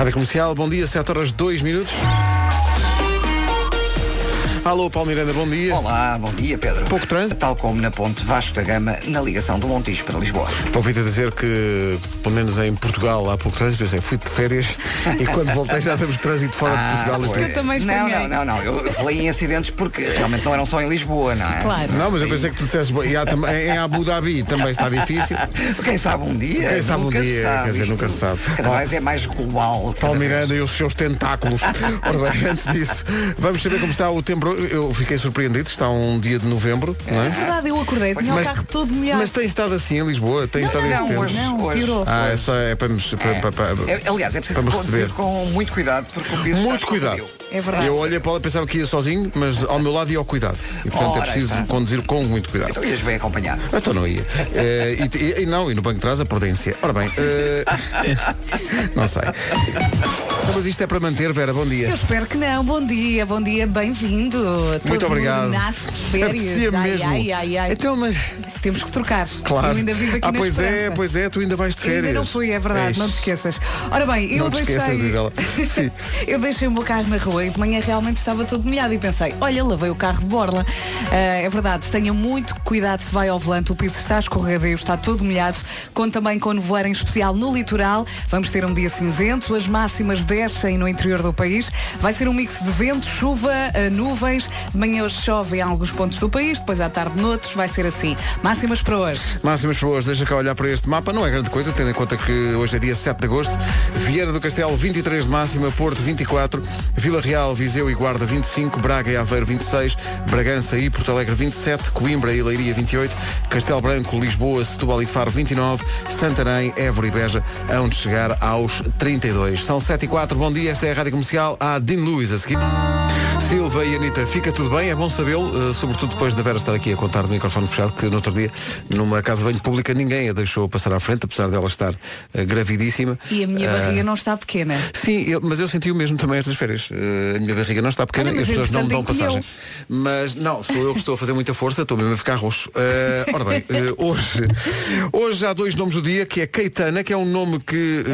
Rádio Comercial, bom dia, 7 horas 2 minutos. Alô, Paulo Miranda, bom dia. Olá, bom dia, Pedro. Pouco trânsito? Tal como na ponte Vasco da Gama, na ligação do Montijo para Lisboa. Ouvi-te dizer que, pelo menos em Portugal, há pouco trânsito. Pensei, fui de férias e quando voltei já temos trânsito fora de Portugal. pois. eu também não, não, não, não. Eu falei em acidentes porque realmente não eram só em Lisboa, não é? Claro. Não, mas eu pensei que tu dissesses, "Bom, e há em Abu Dhabi também está difícil. Quem sabe um dia? Quem sabe um dia, sabe. quer dizer, Isto nunca se sabe. Cada vez é mais global. Paulo vez. Miranda e os seus tentáculos. Ora bem, antes disso, vamos saber como está o tempo. Eu fiquei surpreendido, está um dia de novembro, não É é? verdade, eu acordei, tinha o Mas- carro todo molhado. Mas tem estado assim em Lisboa, tem estado não, este tempo. hoje- Não, hoje- piorou. Ah, é só é para nos. para- para- para- É, aliás, é preciso Para me conduzir receber. com muito cuidado porque o piso Muito cuidado. escorregadio. É verdade. Eu olhei para ela e pensava que ia sozinho, mas ao meu lado ia ao cuidado. E portanto é Ora, preciso está. conduzir com muito cuidado. Então ias bem acompanhado. Então não ia. Eh, e, e- e não, e no banco de trás a prudência. Ora bem, eh, não sei. Então, mas isto é para manter, Vera, bom dia. Eu espero que não. Bom dia, bom dia, bem-vindo. Muito obrigado. Nasce de férias. Ai, mesmo. Ai, ai, ai, Então, mas... Temos que trocar. Claro. Eu ainda vivo aqui ah, pois é, pois é, tu ainda vais de férias. Eu ainda não fui, é verdade, não te esqueças. Ora bem, eu não deixei. Esqueças, diz ela. Sim. eu deixei o meu carro na rua e de manhã realmente estava todo molhado e pensei, olha, lavei o carro de borla. Uh, é verdade, tenha muito cuidado se vai ao volante, o piso está escorregadio, está todo molhado. Conto também com nevoeiro em especial no litoral. Vamos ter um dia cinzento, as máximas descem no interior do país. Vai ser um mix de vento, chuva, ah, nuvem 2. De manhã hoje chove em alguns pontos do país, depois à tarde noutros, vai ser assim. Máximas para hoje. Máximas para hoje, deixa cá olhar para este mapa, não é grande coisa, tendo em conta que hoje é dia 7 de agosto. Vieira do Castelo, 23 de máxima, Porto, 24, Vila Real, Viseu e Guarda, 25, Braga e Aveiro, 26, Bragança e Porto Alegre, 27, Coimbra e Leiria, 28, Castelo Branco, Lisboa, Setúbal e Faro, 29, Santarém, Évora e Beja, onde chegar aos 32. São 7 e 4, bom dia, esta é a Rádio Comercial, a Dean Luiz a seguir. Silva e Anitta fica tudo bem, é bom sabê-lo, eh, sobretudo depois da Vera estar aqui a contar do microfone fechado, que no outro dia, numa casa de banho pública, ninguém a deixou passar à frente, apesar dela estar eh, gravidíssima. E a minha Ah, barriga não está pequena. Sim, eu- mas eu senti o mesmo também estas férias. Eh, a minha barriga não está pequena e as pessoas não me dão passagem. Mas não, sou eu que estou a fazer muita força, estou mesmo a ficar roxo. Eh, ora bem, hoje, hoje há dois nomes do dia, que é Caetana, que é um nome que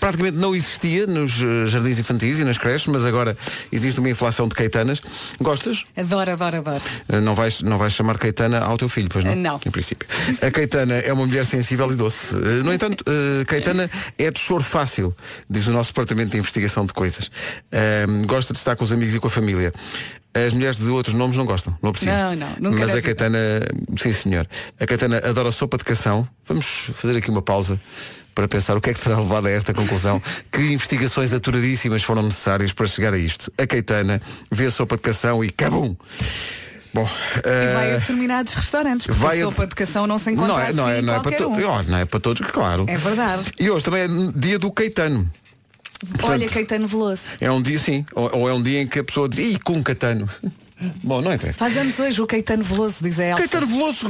praticamente não existia nos jardins infantis e nas creches, mas agora existe uma inflação de Caetanas. Gostas? Adoro, adoro, adoro. Uh, Não vais, não vais chamar Caetana ao teu filho, pois não? Não. Em princípio. A Caetana é uma mulher sensível e doce. Uh, No entanto, uh, Caetana é de choro fácil, diz o nosso departamento de investigação de coisas. Um, gosta de estar com os amigos e com a família. As mulheres de outros nomes não gostam, não apreciam. Não, não, nunca Mas a. Caetana, sim senhor. A Caetana adora sopa de cação. Vamos fazer aqui uma pausa para pensar o que é que terá levado a esta conclusão. que investigações aturadíssimas foram necessárias para chegar a isto. A Caetana vê a sopa de cação e cabum! Bom, E eh, vai a determinados restaurantes, porque vai a sopa de cação não se encontra não é, não é, assim não é para todos. um. não é para todos, claro. É verdade. E hoje também é dia do Caetano. Olha, Caetano Veloso. É um dia, sim. Ou, ou é um dia em que a pessoa diz, ih, com Caetano. Bom, não interessa. Faz anos hoje o Caetano Veloso, diz a Elsa. Caetano Veloso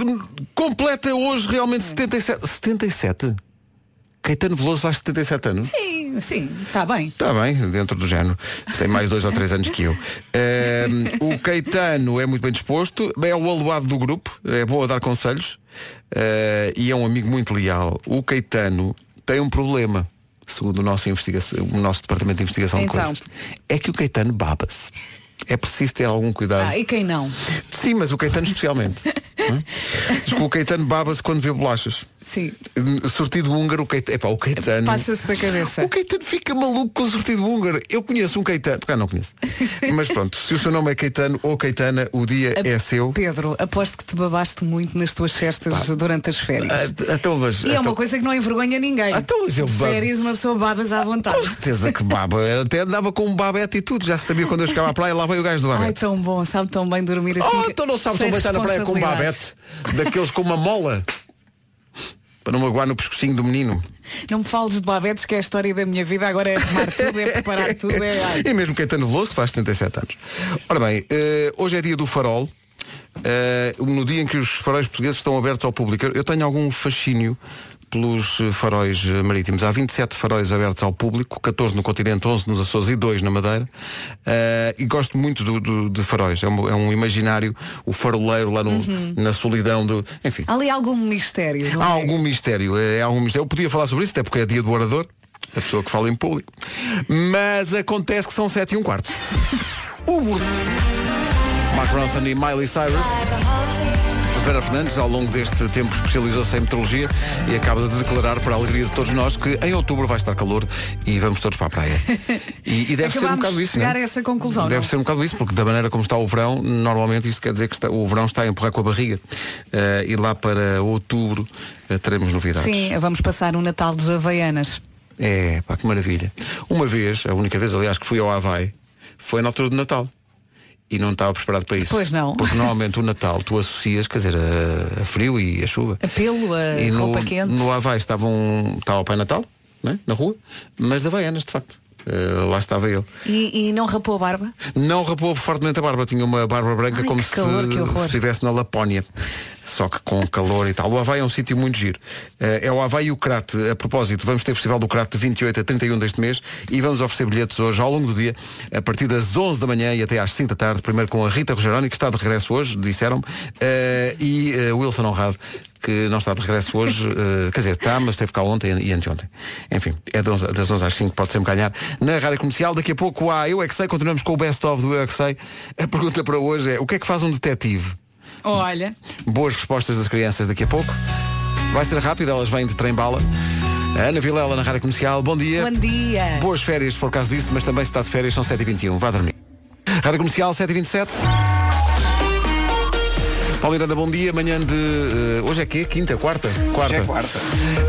completa hoje realmente 77. 77? Caetano Veloso faz 77 anos? Sim, sim, está bem. Está bem, dentro do género. Tem mais dois ou três anos que eu. Ehm, o Caetano é muito bem disposto, é o aluado do grupo, é bom a dar conselhos eh, e é um amigo muito leal. O Caetano tem um problema, segundo o nosso, investigação, o nosso departamento de investigação Então. de coisas. É que o Caetano baba-se. É preciso ter algum cuidado. Ah, e quem não? Sim, mas o Caetano especialmente. É? O Caetano baba-se quando vê bolachas. Sim. Sortido húngaro, o Caetano. Epá, o Caetano. Passa-se da cabeça. O Caetano fica maluco com o sortido húngaro. Eu conheço um Caetano. Porque não conheço. Mas pronto, se o seu nome é Caetano ou Caetana, o dia é seu. Pedro, aposto que te babaste muito nas tuas festas durante as férias. Ah, Então, mas, e é então- uma coisa que não envergonha ninguém. Então, mas eu De babo. férias uma pessoa babas à vontade. Com certeza que baba. Eu até andava com um babete e tudo. Já se sabia quando eu chegava à praia, lá veio o gajo do Ai, babete. tão bom, sabe tão bem dormir assim. Oh, então não sabe tão bem estar na praia com um babete. Daqueles com uma mola. Para não magoar no pescocinho do menino. Não me fales de babetes, que é a história da minha vida. Agora é arrumar tudo, é preparar tudo. É... ai. E mesmo Caetano Veloso, que faz 77 anos. Ora bem, eh, hoje é dia do farol. Eh, no dia em que os faróis portugueses estão abertos ao público. Eu tenho algum fascínio pelos eh, faróis eh, marítimos. Há 27 faróis abertos ao público, 14 no continente, 11 nos Açores e 2 na Madeira. Eh, e gosto muito do, do- de faróis. É um, é um imaginário, o faroleiro lá no- na solidão do. Enfim. Há ali algum mistério. não Há é? algum mistério, é, há algum mistério. Eu podia falar sobre isso, até porque é dia do orador. a pessoa que fala em público. Mas acontece que são 7 e um quarto. O Mark Ronson e Miley Cyrus. Vera Fernandes, ao longo deste tempo, especializou-se em meteorologia e acaba de declarar, para a alegria de todos nós, que em outubro vai estar calor e vamos todos para a praia. E, e deve ser um bocado isso. chegar não é? a essa conclusão, Deve não? ser um bocado isso, porque da maneira como está o verão, normalmente isto quer dizer que está- o verão está a empurrar com a barriga. Eh, e lá para outubro eh, teremos novidades. Sim, vamos passar um Natal de Havaianas. É, pá, que maravilha. Uma vez, a única vez, aliás, que fui ao Havaí, foi na altura do Natal. E não estava preparado para isso. Pois não. Porque normalmente o Natal tu associas, quer dizer, a, a frio e a chuva. A pelo, a e no, roupa quente. no Havaí estava, um, estava o Pai Natal, né, na rua, mas da Havaianas, de facto. Eh, lá estava ele. E, e não rapou a barba? Não rapou fortemente a barba, tinha uma barba branca Ai, como se, calor, se estivesse na Lapónia. Só que com calor e tal. O Havaí é um sítio muito giro. Eh, é o Havaí e o Crat. A propósito, vamos ter Festival do Crat de 28 a 31 deste mês e vamos oferecer bilhetes hoje ao longo do dia, a partir das 11 da manhã e até às 5 da tarde. Primeiro com a Rita Rogeroni, que está de regresso hoje, disseram-me, eh, e Wilson Honrado, que não está de regresso hoje, eh, quer dizer, está, mas esteve cá ontem e anteontem. Enfim, é das 11, das 11 às 5, pode sempre ganhar na Rádio Comercial. Daqui a pouco há Eu É Que Sei, continuamos com o Best of do Eu É Que Sei. A pergunta para hoje é, o que é que faz um detetive? Olha, Boas respostas das crianças daqui a pouco. Vai ser rápido, elas vêm de trem-bala. A Ana Vilela na Rádio Comercial, bom dia. bom dia. Boas férias, se for caso disso, mas também se está de férias, são 7h21. Vá dormir. Rádio Comercial, 7h27. Paulo Miranda, bom dia. Manhã de. eh, hoje é quê? Quinta? Quarta? Quarta. é quarta.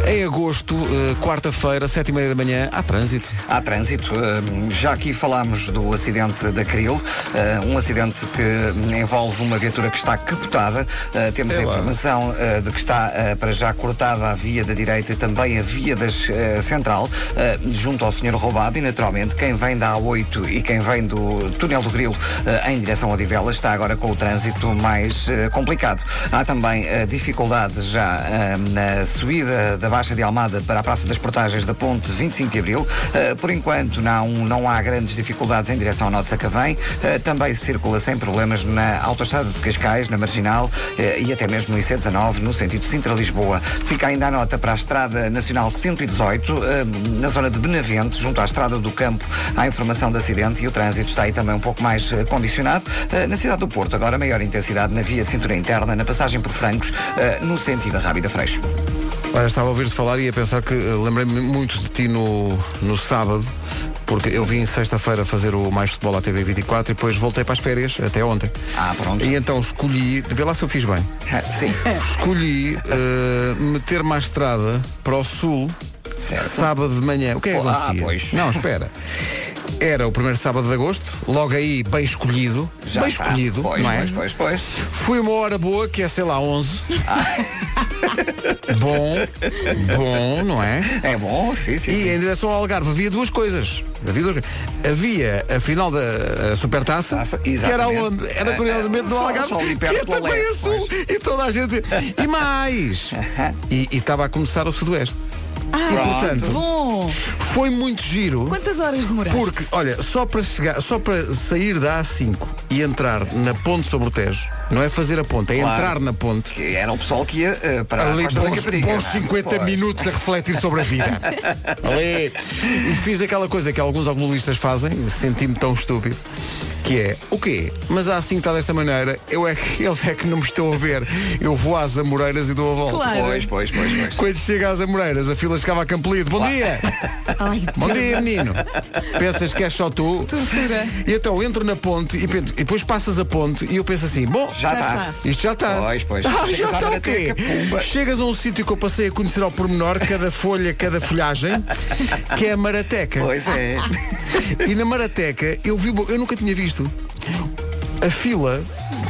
Em agosto, eh, quarta-feira, 7h30 da manhã, há trânsito. Há trânsito. Uh, Já aqui falámos do acidente da Cril, uh, um acidente que envolve uma viatura que está capotada. Uh, Temos É a informação uh, de que está uh, para já cortada a via da direita e também a via das, uh, central, uh, junto ao senhor roubado e naturalmente quem vem da A8 e quem vem do túnel do Grilo uh, em direção a Odivelas está agora com o trânsito mais uh, complicado. Há também uh, já uh, na subida da Baixa de Almada para a Praça das Portagens da Ponte 25 de Abril. Uh, por enquanto não, não há grandes dificuldades em direção ao Nó de Sacavém. Também circula sem problemas na Autostrada de Cascais, na Marginal e até mesmo no IC19, no sentido de Sintra-Lisboa. Fica ainda a nota para a Estrada Nacional 118, uh, na zona de Benavente, junto à Estrada do Campo, há informação de acidente e o trânsito está aí também um pouco mais condicionado. Na cidade do Porto, agora maior intensidade na via de interna, na passagem por Francos, uh, no sentido da Rábida Freixo. Olha, estava a ouvir-te falar e a pensar que eh, lembrei-me muito de ti no, no sábado, porque eu vim sexta-feira fazer o Mais Futebol à TV 24 e depois voltei para as férias, até ontem. Ah, pronto. E então escolhi, vê lá se eu fiz bem, Sim. escolhi eh, meter-me à estrada para o sul, Certo. sábado de manhã. O que é que ah, acontecia? pois. Não, espera. Era o primeiro sábado de agosto, logo aí bem escolhido, Já bem está. escolhido, Pois, não é? pois, pois, pois. Foi uma hora boa, que é sei lá, 11. bom, bom, não é? É bom, sim, sim. E sim. em direção ao Algarve havia duas coisas. Havia, duas coisas. havia a final da a Supertaça, Taça, que era onde? Era curiosamente no Algarve, só ali que é também a sul. E toda a gente. E mais! E estava a começar o Sudoeste. E portanto, Bom, foi muito giro. quantas horas demoraste? Porque, olha, só para chegar, só para sair da A5 e entrar na ponte sobre o Tejo, não é fazer a ponte, é Claro. entrar na ponte. Que era o pessoal que ia eh, para a Ali Costa da bons, Caparica. bons não é? 50 Pois. minutos a refletir sobre a vida. Ali. E fiz aquela coisa que alguns automobilistas fazem, senti-me tão estúpido, que é, o quê? Mas a assim está desta maneira, eu é que, eles é que não me estão a ver. Eu vou às Amoreiras e dou a volta. Claro. Pois, pois, pois, pois. Quando chega às Amoreiras, a fila chegava a Campolido. Bom dia! Ai, Bom dia, menino. Pensas que és só tu? Tortura. E então entro na ponte e, penso- e depois passas a ponte e eu penso assim, bom, Já Já está. isto já está. Pois, pois. Ah, já está o quê? Chegas a um sítio que eu passei a conhecer ao pormenor, cada folha, cada folhagem, que é a Marateca. Pois é. E na Marateca eu vi, eu nunca tinha visto a fila,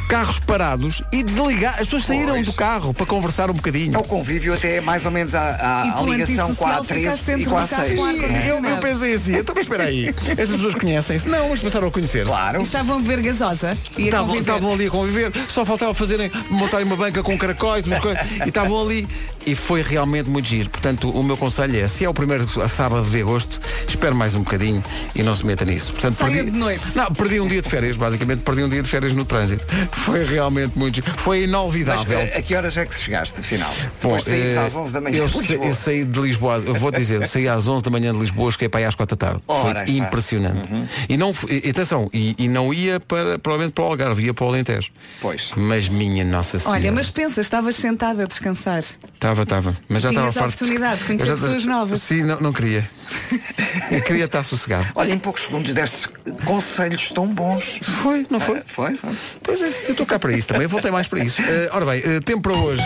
carros parados e desligar. As pessoas saíram Pois. do carro para conversar um bocadinho. É o convívio até mais ou menos à, à- à ligação com a antissocial, ficaste A13 e com a do carro A6. com ar E eu, eu pensei assim, então mas espera aí, estas pessoas conhecem-se? Não, mas passaram a conhecer-se. Claro. E estavam a beber gasosa e a Estavam, estavam ali a conviver, só faltava fazerem, montarem uma banca com caracóis, umas coisas, e estavam ali. E foi realmente muito giro. Portanto, o meu conselho é, se é o primeiro a sábado de agosto, espere mais um bocadinho e não se meta nisso. Portanto, Saia perdi, de noite. Não, perdi um dia de férias, basicamente perdi um dia de férias no trânsito. Foi realmente muito. Foi Mas inolvidável. eh, a que horas é que chegaste, afinal? Bom, Depois saíste eh, às 11 da manhã. Eu, de Lisboa. eu saí de Lisboa, eu vou dizer, saí às 11 da manhã de Lisboa, cheguei para aí às 4 da tarde. Ora, Foi está. Uhum. impressionante. E não, e, atenção, e, e não ia para, provavelmente para o Algarve, ia para o Alentejo. Pois. Mas minha Nossa Senhora. Olha, mas pensa, estavas sentada a descansar. Estava, estava. Mas já estava a farto. oportunidade de conhecer já- pessoas novas. Sim, não, não queria. Eu queria estar sossegado. Olha, em poucos segundos destes conselhos tão bons. Foi, não foi? Ah, foi, foi. Pois é, eu estou cá para isso também, eu voltei mais para isso. Eh, ora bem, eh, tempo para hoje.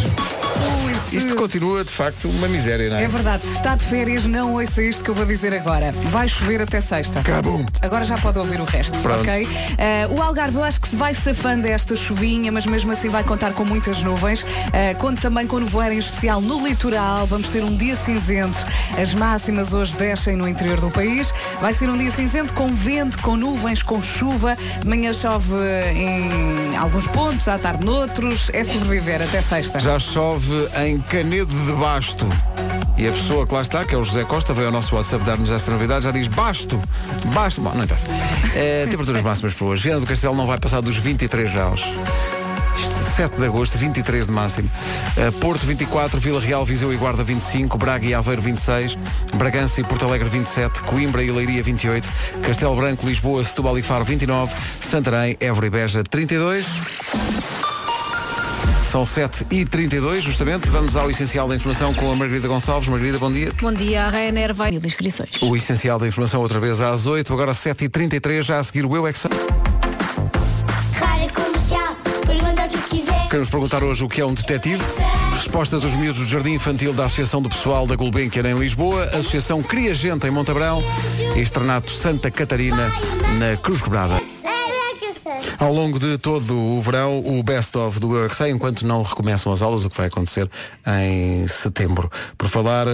Isto continua de facto uma miséria, não é? É verdade, se está de férias, não ouça isto que eu vou dizer agora. Vai chover até sexta. Cabum. Agora já pode ouvir o resto, Pronto. ok? Eh, o Algarve eu acho que se vai safando esta chuvinha, mas mesmo assim vai contar com muitas nuvens. Eh, conto também com nevoeiro em especial no litoral. Vamos ter um dia cinzento. As máximas hoje descem no interior do país. Vai ser um dia cinzento com vento, com nuvens, com chuva. De manhã chove em alguns pontos, à tarde noutros. É sobreviver até sexta. Já chove em Canedo de Basto. E a pessoa que lá está, que é o José Costa, veio ao nosso WhatsApp dar-nos esta novidade, já diz basto, basto. Bom, não interessa. Eh, temperaturas máximas para hoje. Viana do Castelo não vai passar dos 23 graus. Isto, 7 de agosto, 23 de máximo. Eh, Porto 24, Vila Real, Viseu e Guarda 25, Braga e Aveiro 26, Bragança e Porto Alegre 27, Coimbra e Leiria 28, Castelo Branco, Lisboa, Setúbal e Faro 29, Santarém, Évora e Beja 32. São 7 e 32 justamente. Vamos ao essencial da informação com a Margarida Gonçalves. Margarida, bom dia. Bom dia, a Ryanair vai mil inscrições. O essencial da informação outra vez às 8, agora 7 e 33 já a seguir o Eu é Queremos perguntar hoje o que é um detetive. Resposta dos miúdos do Jardim Infantil da Associação do Pessoal da Gulbenkian em Lisboa, Associação Cria Gente em Montabrão e Externato Santa Catarina na Cruz Quebrada. Ao longo de todo o verão, o best-of do Eu é que Sei, enquanto não recomeçam as aulas, o que vai acontecer em setembro. Por falar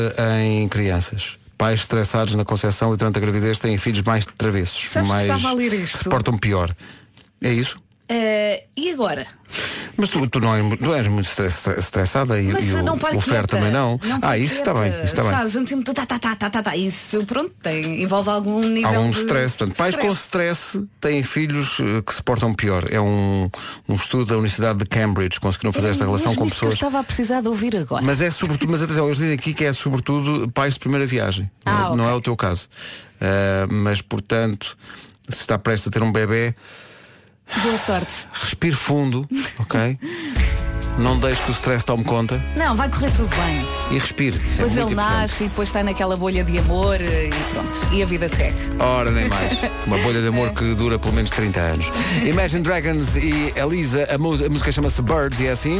em crianças. Pais estressados na concepção e durante a gravidez têm filhos mais travessos, Sabes mais se portam pior. É isso? Eh, e agora? Mas tu, tu não, é, não és muito estress- estressada e, e o, não o Fer também não. Não ah, isso está bem, isso está bem. Sabes, antes tá, tá, tá, tá, tá, tá. Isso, pronto, tem, envolve algum nível Algum de stress. Portanto, pais com stress têm filhos eh, que se portam pior. É um, um estudo da Universidade de Cambridge. Conseguiram fazer esta É relação mesmo com que eu pessoas. estava a precisar de ouvir agora. Mas é sobretudo, mas atenção, eles dizem aqui que é sobretudo pais de primeira viagem. Ah, não ok. é o teu caso. Ah, mas portanto, se está prestes a ter um bebê, Boa sorte. respire fundo, ok? não deixe que o stress tome conta Não, vai correr tudo bem. e respire. Isso é Depois muito ele importante. nasce e depois está naquela bolha de amor eh, e pronto. E a vida segue. Ora, nem mais. Uma bolha de amor que dura pelo menos 30 anos. Imagine Dragons e Elisa, a, a música chama-se Birds e é assim.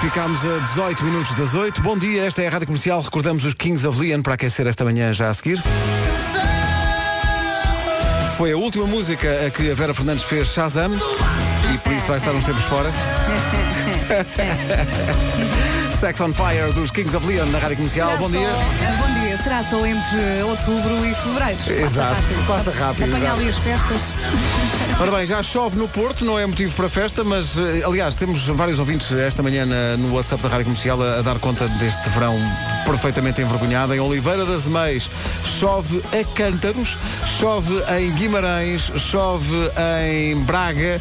Ficámos a 18 minutos das 8. Bom dia, esta é a Rádio Comercial. Recordamos os Kings of Leon para aquecer esta manhã já a seguir. Foi a última música a que a Vera Fernandes fez Shazam e por isso vai estar uns tempos fora. Sex on Fire dos Kings of Leon na Rádio Comercial. Será Bom só- dia. Bom dia. Será só entre outubro e fevereiro. Passa Exato, rápido. passa rápido, Apanhar exato. ali as festas. Ora bem, já chove no Porto, não é motivo para festa, mas eh, aliás, temos vários ouvintes esta manhã no WhatsApp da Rádio Comercial a, a dar conta deste verão perfeitamente envergonhado. Em Oliveira das Meias chove a cântaros, chove em Guimarães, chove em Braga.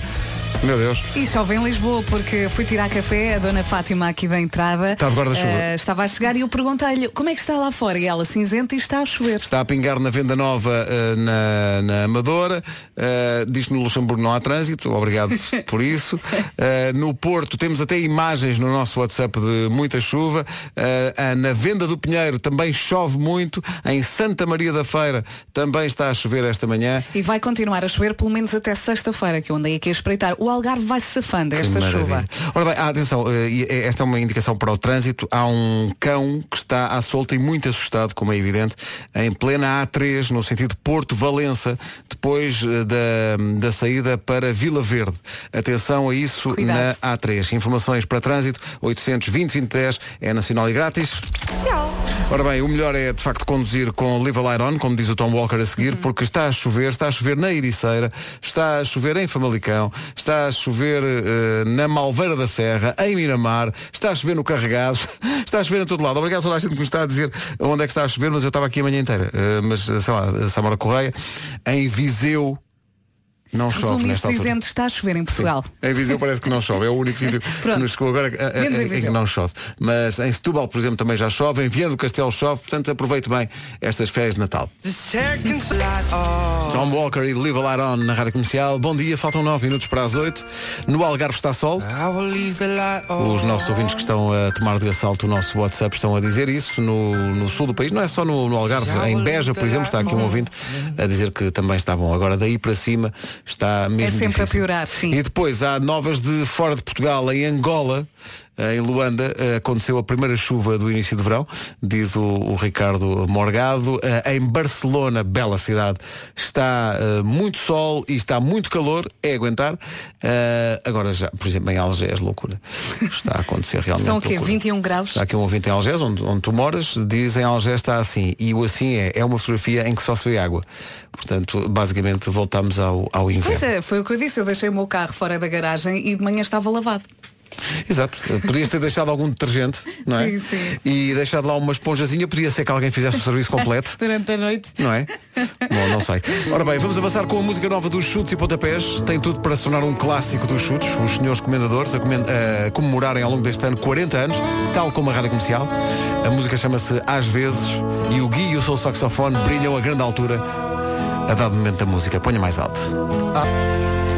Meu Deus. E chove em Lisboa, porque fui tirar café, a dona Fátima aqui da entrada. Está de guarda-chuva. eh, estava a chegar e eu perguntei-lhe como é que está lá fora. E ela cinzenta e está a chover. Está a pingar na venda nova eh, na, na Amadora. Eh, diz que no Luxemburgo não há trânsito. Obrigado por isso. No Porto temos até imagens no nosso WhatsApp de muita chuva. Na venda do Pinheiro também chove muito. Em Santa Maria da Feira também está a chover esta manhã. E vai continuar a chover pelo menos até sexta-feira, que eu andei aqui a espreitar. O Algarve vai se safando esta chuva. Ora bem, ah, atenção, eh, e esta é uma indicação para o trânsito. Há um cão que está à solta e muito assustado, como é evidente, em plena A3, no sentido Porto-Valença, depois eh, da, da saída para Vila Verde. Atenção a isso Cuidado. na A3. Informações para trânsito, 820-2010, é nacional e grátis. Ora bem, o melhor é de facto conduzir com Live a Light On, como diz o Tom Walker a seguir, porque está a chover, está a chover na Ericeira, está a chover em Famalicão, está a chover eh, na Malveira da Serra, em Miramar, está a chover no Carregado, está a chover em todo lado. Obrigado a toda a gente que nos está a dizer onde é que está a chover, mas eu estava aqui a manhã inteira. Eh, mas, sei lá, Samara Correia, em Viseu, Não chove nesta altura. dizendo está a chover em Portugal. Em Viseu parece que não chove, é o único sítio que nos chegou agora a- a- Menos em em que Viseu. não chove. Mas em Setúbal, por exemplo, também já chove, em Viana do Castelo chove, portanto aproveite bem estas férias de Natal. Tom Walker e Live a Light On na Rádio Comercial. Bom dia, faltam 9 minutos para as 8. No Algarve está sol. Os nossos ouvintes que estão a tomar de assalto o nosso WhatsApp estão a dizer isso no, no sul do país. Não é só no, no Algarve, em Beja, por exemplo, está aqui um ouvinte a dizer que também está bom. Agora daí para cima está mesmo É sempre a difícil. piorar, sim. E depois há novas de fora de Portugal, em Angola, em Luanda, eh, aconteceu a primeira chuva do início de verão, diz o, o Ricardo Morgado. Eh, Em Barcelona, bela cidade, está eh, muito sol e está muito calor, é aguentar. Eh, Agora já, por exemplo, em Algés, loucura. Está a acontecer realmente. Estão o quê? loucura. 21 graus? Está aqui um ouvinte em Algés, onde, onde tu moras, diz em Algés está assim. E o assim é, é uma fotografia em que só se vê água. Portanto, basicamente voltamos ao, ao inverno. Pois é, foi o que eu disse. Eu deixei o meu carro fora da garagem e de manhã estava lavado. Exato. Podias ter deixado algum detergente, não é? Sim, sim. E deixado lá uma esponjazinha, podia ser que alguém fizesse o serviço completo. Durante a noite. Não é? Bom, não sei. Ora bem, vamos avançar com a música nova dos chutes e pontapés. Tem tudo para se tornar um clássico dos chutes. Os senhores comendadores a, comen- a comemorarem ao longo deste ano 40 anos, tal como a rádio comercial. A música chama-se Às vezes e o Gui e o seu saxofone brilham a grande altura a dado momento da música. Ponha mais alto.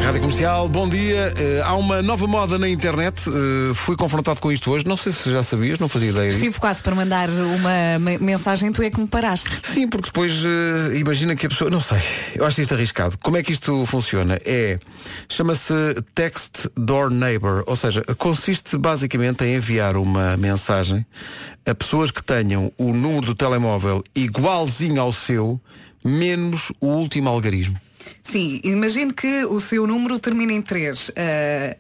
Rádio Comercial, bom dia. Eh, há uma nova moda na internet. Eh, fui confrontado com isto hoje. Não sei se já sabias, não fazia ideia. Estive quase para mandar uma me- mensagem, tu é que me paraste. Sim, porque depois eh, imagina que a pessoa. Não sei, eu acho isto arriscado. Como é que isto funciona? É. Chama-se Text Door Neighbor, ou seja, consiste basicamente em enviar uma mensagem a pessoas que tenham o número do telemóvel igualzinho ao seu, menos o último algarismo. Sim, imagine que o seu número termina em 3.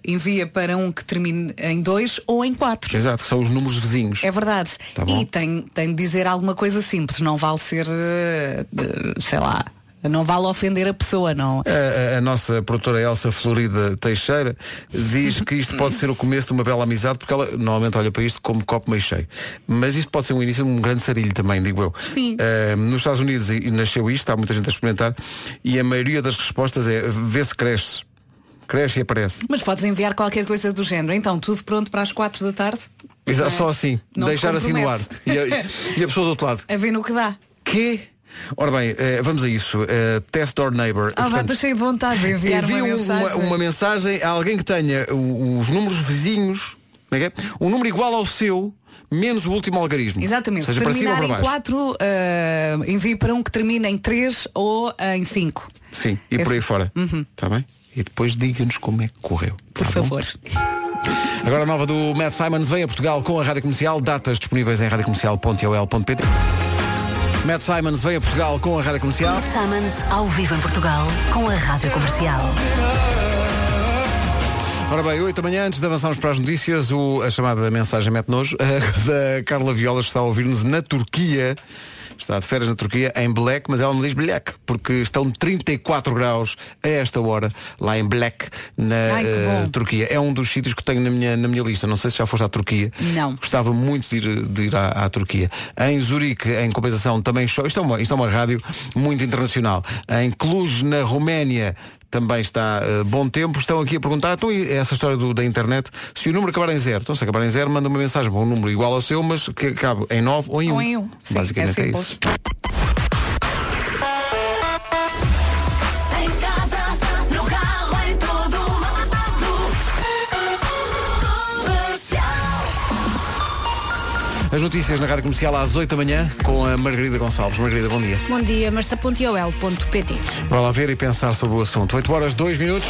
envia para um que termine em 2 ou em 4. Exato, são os números vizinhos. É verdade. Tá e tem, tem de dizer alguma coisa simples. Não vale ser, eh, de- sei lá, não vale ofender a pessoa, não. A, a- a nossa produtora Elsa Florida Teixeira diz que isto pode ser o começo de uma bela amizade, porque ela normalmente olha para isto como copo meio cheio. Mas isto pode ser um início de um grande sarilho também, digo eu. Sim. Eh, nos Estados Unidos e, e nasceu isto, há muita gente a experimentar, e a maioria das respostas é vê se cresce. Cresce e aparece. Mas podes enviar qualquer coisa do género. Então, tudo pronto para as 4 da tarde? Exato, é? Só assim, Não deixar assim no ar. E a, e a pessoa do outro lado. A ver no que dá. Quê? Ora bem, eh, vamos a isso. Eh, test Door Neighbor. Ah, Portanto, estou cheio de vontade de enviar Envia uma um- mensagem. uma, uma mensagem a alguém que tenha os números vizinhos, é que é? um número igual ao seu, menos o último algarismo. Exatamente. Seja Se para cima ou terminar para em baixo. 4, envie para um que termina em 3 ou em 5. Sim, e por Esse- aí fora. Está bem? E depois diga-nos como é que correu. Por tá bom? favor. Agora a nova do Matt Simons vem a Portugal com a Rádio Comercial, datas disponíveis em radiocomercial.ol.pt. Matt Simons vem a Portugal com a Rádio Comercial. Summons ao vivo em Portugal com a Rádio Comercial. Ora bem, 8 da manhã, antes de avançarmos para as notícias, o- a chamada mensagem mete nojo da Carla Violas que está a ouvir-nos na Turquia. Está de férias na Turquia, em Black, mas ela não diz Black, porque estão 34 graus a esta hora, lá em Black, na Ai, bom. Turquia. É um dos sítios que tenho na minha, na minha lista. Não sei se já foste à Turquia. Não. Gostava muito de ir, de ir à, à Turquia. Em Zurique, em compensação, também chove. Isto é uma, isto é uma rádio muito internacional. Em Cluj, na Roménia, também está eh, bom tempo. Estão aqui a perguntar, então essa história do- da internet, se o número acabar em zero, então se acabar em zero, manda uma mensagem um número igual ao seu, mas que acabe em 9 ou em 1. Ou em um. Sim, Basicamente é é, isso. As notícias na Rádio Comercial às 8 da manhã com a Margarida Gonçalves. Margarida, bom dia. Bom dia, marça.ol.pt Para lá ver e pensar sobre o assunto. 8 horas, 2 minutos.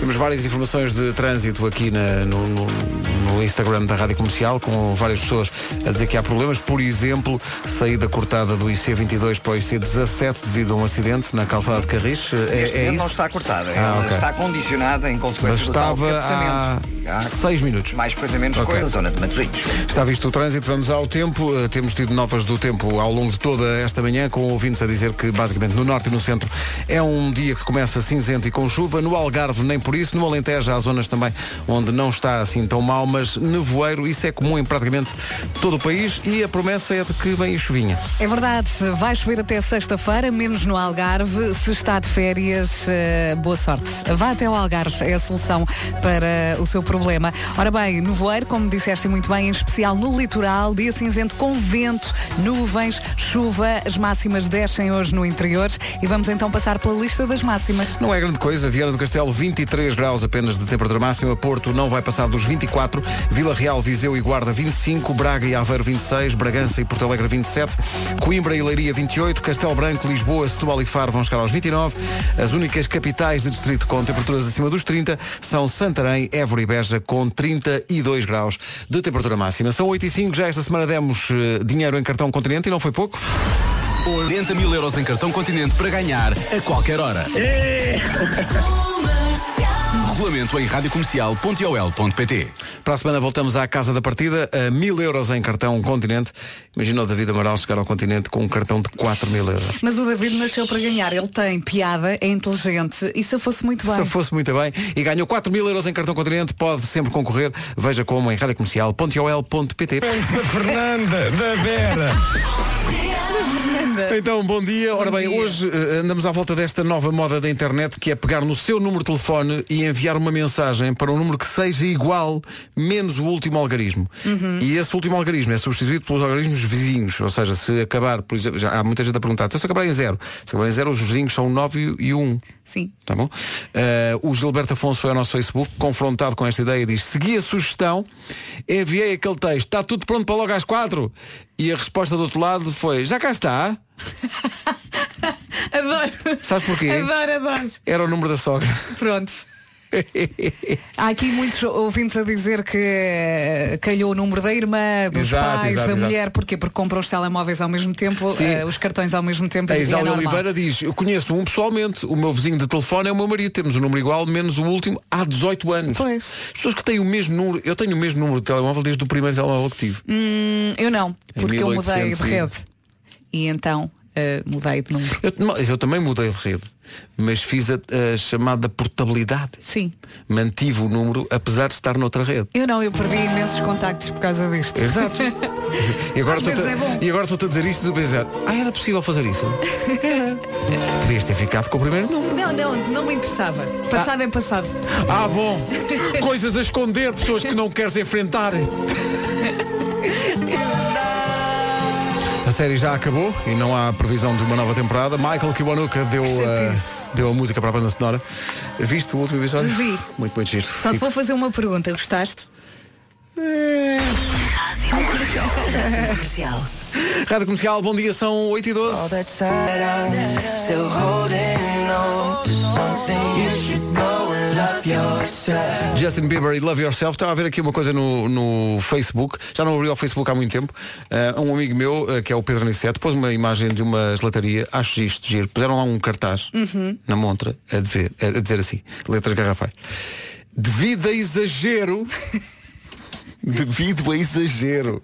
Temos várias informações de trânsito aqui na- no, no- no Instagram da Rádio Comercial, com várias pessoas a dizer que há problemas. Por exemplo, saída cortada do IC22 para o IC17 devido a um acidente na calçada de Carris. É, Neste é momento não está cortada, Ah, ela ok. está condicionada em Mas consequência do tal estava há. 6 minutos. Mais coisa menos Ok. coisa, zona de Matosinhos. Está visto o trânsito, vamos ao tempo. Uh, temos tido novas do tempo ao longo de toda esta manhã, com ouvintes a dizer que basicamente no norte e no centro é um dia que começa cinzento e com chuva. No Algarve nem por isso. No Alentejo há zonas também onde não está assim tão mal, mas mas nevoeiro, isso é comum em praticamente todo o país e a promessa é de que vem a chuvinha. É verdade, vai chover até sexta-feira, menos no Algarve. Se está de férias, eh, boa sorte. Vá até ao Algarve, é a solução para o seu problema. Ora bem, nevoeiro, como disseste muito bem, em especial no litoral, dia cinzento com vento, nuvens, chuva, as máximas descem hoje no interior e vamos então passar pela lista das máximas. Não é grande coisa, Viana do Castelo 23 graus apenas de temperatura máxima, Porto não vai passar dos 24, Vila Real, Viseu e Guarda 25, Braga e Aveiro 26, Bragança e Porto Alegre 27, Coimbra e Leiria 28, Castelo Branco, Lisboa, Setúbal e Faro vão chegar aos 29. As únicas capitais de distrito com temperaturas acima dos 30 são Santarém, Évora e Beja com 32 graus de temperatura máxima. São 8 e 5, já esta semana demos eh, dinheiro em cartão continente e não foi pouco. 40 mil euros em cartão continente para ganhar a qualquer hora. Regulamento em radiocomercial.ol.pt Para a semana voltamos à casa da partida a mil euros em cartão continente. Imagina o David Amaral chegar ao continente com um cartão de 4 mil euros. Mas o David nasceu para ganhar. Ele tem piada, é inteligente e se eu fosse muito bem. Se fosse muito bem e ganhou 4 mil euros em cartão continente, pode sempre concorrer. Veja como em radiocomercial.ol.pt Fernanda, da Vera. Então, bom dia. Ora bem, hoje eh, andamos à volta desta nova moda da internet que é pegar no seu número de telefone e enviar uma mensagem para um número que seja igual, menos o último algarismo. E esse último algarismo é substituído pelos algarismos vizinhos. Ou seja, se acabar, por exemplo, já há muita gente a perguntar, então se acabar em zero. Se acabar em zero, os vizinhos são o 9 e o 1. Sim. Tá bom? Eh, o Gilberto Afonso foi ao nosso Facebook, confrontado com esta ideia, diz, segui a sugestão, enviei aquele texto, está tudo pronto para logo às quatro. E a resposta do outro lado foi, já cá está. Adoro. Sabes porquê? Adoro, adoro. Era o número da sogra. Pronto. Há aqui muitos ouvintes a dizer que eh, calhou o número da irmã, dos Exato, pais, exato, da exato. mulher. Porquê? Porque compram os telemóveis ao mesmo tempo, eh, os cartões ao mesmo tempo. A é Isália normal. Oliveira diz, eu conheço um pessoalmente, o meu vizinho de telefone é o meu marido, temos o número igual, menos o último, há 18 anos. Pois. As pessoas que têm o mesmo número, eu tenho o mesmo número de telemóvel desde o primeiro telemóvel que tive. Hum, eu não, porque eu mudei de 1800 rede. E então eh, mudei de número. Eu, eu também mudei de rede, mas fiz a, a chamada portabilidade. Sim. Mantive o número apesar de estar noutra rede. Eu não, eu perdi imensos contactos por causa disto. Exato. E agora Às estou vezes é a dizer isto e tu pensar, ah, era possível fazer isso? Era. Podias ter ficado com o primeiro número. Não, não, não me interessava. Passado é passado. Ah, bom. Coisas a esconder, pessoas que não queres enfrentar. A série já acabou e não há previsão de uma nova temporada. Michael Kiwanuka deu, Que uh, deu a música para a banda sonora. Viste o último episódio? Vi. Muito, muito giro. Só te vou fazer uma pergunta. Gostaste? Comercial. Rádio Comercial, bom dia, são 8 e 12. Justin Bieber e Love Yourself. Estava a ver aqui uma coisa no, no Facebook. Já não abri ao Facebook há muito tempo. Ah, um amigo meu, ah, que é o Pedro Niceto, pôs uma imagem de uma gelataria. Acho isto giro. Puseram lá um cartaz na montra a dizer, a dizer assim, letras garrafais. Devido a exagero. devido a exagero.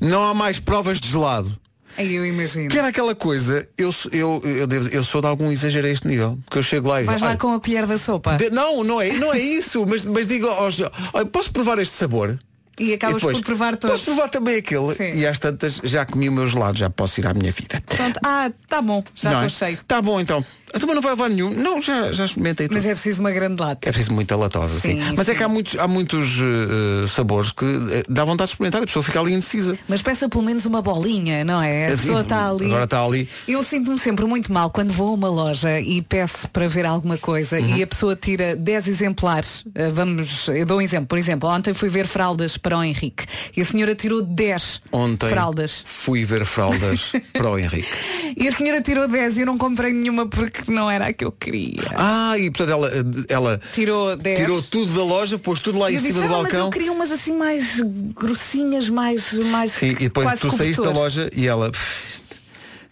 Não há mais provas de gelado. Aí eu imagino. Que era aquela coisa, eu, sou- eu, eu, devo- eu sou de algum exagero a este nível. Porque eu chego lá e Vais lá "Ai, com a colher da sopa de- não, não é, não é isso, mas, mas digo, aos- olha, posso provar este sabor? E acabas E depois, por provar todos. Posso provar também aquele? Sim. E às tantas já comi o meu gelado, já posso ir à minha vida. Pronto. Ah, tá bom, já estou é? cheio. Tá bom então. Então mas não vai levar nenhum. Não, já, já experimentei tudo. Mas é preciso uma grande lata. É preciso muita latosa, sim. Sim, Mas é sim. que há muitos, há muitos eh, sabores que eh, dá vontade de experimentar, a pessoa fica ali indecisa. Mas peça pelo menos uma bolinha, não é? A Assim, pessoa está ali. Agora está ali. Eu sinto-me sempre muito mal quando vou a uma loja e peço para ver alguma coisa Uhum. e a pessoa tira 10 exemplares. Uh, Vamos, eu dou um exemplo. Por exemplo, ontem fui ver fraldas para o Henrique e a senhora tirou 10 Ontem fraldas. fui ver fraldas para o Henrique. E a senhora tirou 10 e eu não comprei nenhuma porque não era a que eu queria. Ah, e portanto ela, ela Tirou 10. tirou tudo da loja, pôs tudo lá em eu cima disse, do "Ah, mas eu balcão. queria umas assim mais grossinhas, mais, mais Sim, e depois tu saíste da cobertor." loja e ela "Pff,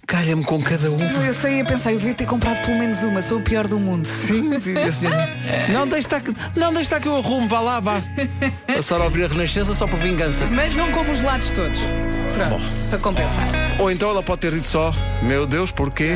calha-me com cada um. Eu saí a pensar, eu devia ter comprado pelo menos uma, sou o pior do mundo. Sim, sim, a senhora, não deixe estar que, não deixe estar que eu arrumo, vá lá, vá. Passar a ouvir a Renascença só por vingança. Mas não como os lados todos. Pronto, Bom. para compensar. Ou então ela pode ter dito só, meu Deus, porquê?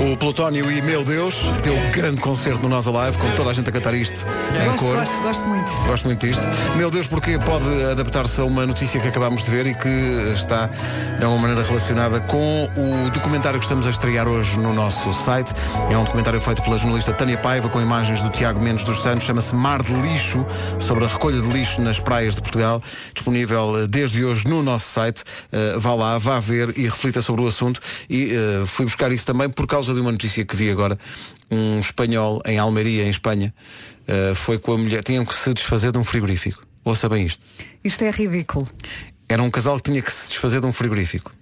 O Plutónio e Meu Deus deu um grande concerto no Nós Alive, com toda a gente a cantar isto em Gosto, cor. gosto, gosto muito. Gosto muito disto. Meu Deus, porque pode adaptar-se a uma notícia que acabámos de ver e que está de alguma maneira relacionada com o documentário que estamos a estrear hoje no nosso site. É um documentário feito pela jornalista Tânia Paiva com imagens do Tiago Mendes dos Santos. Chama-se Mar de Lixo, sobre a recolha de lixo nas praias de Portugal. Disponível eh, desde hoje no nosso site. Eh, vá lá, vá ver e reflita sobre o assunto. E eh, fui buscar isso também por causa de uma notícia que vi agora. Um espanhol em Almeria, em Espanha, eh, foi com a mulher. Tinham que se desfazer de um frigorífico. Ouça bem isto. Isto é ridículo. Era um casal que tinha que se desfazer de um frigorífico.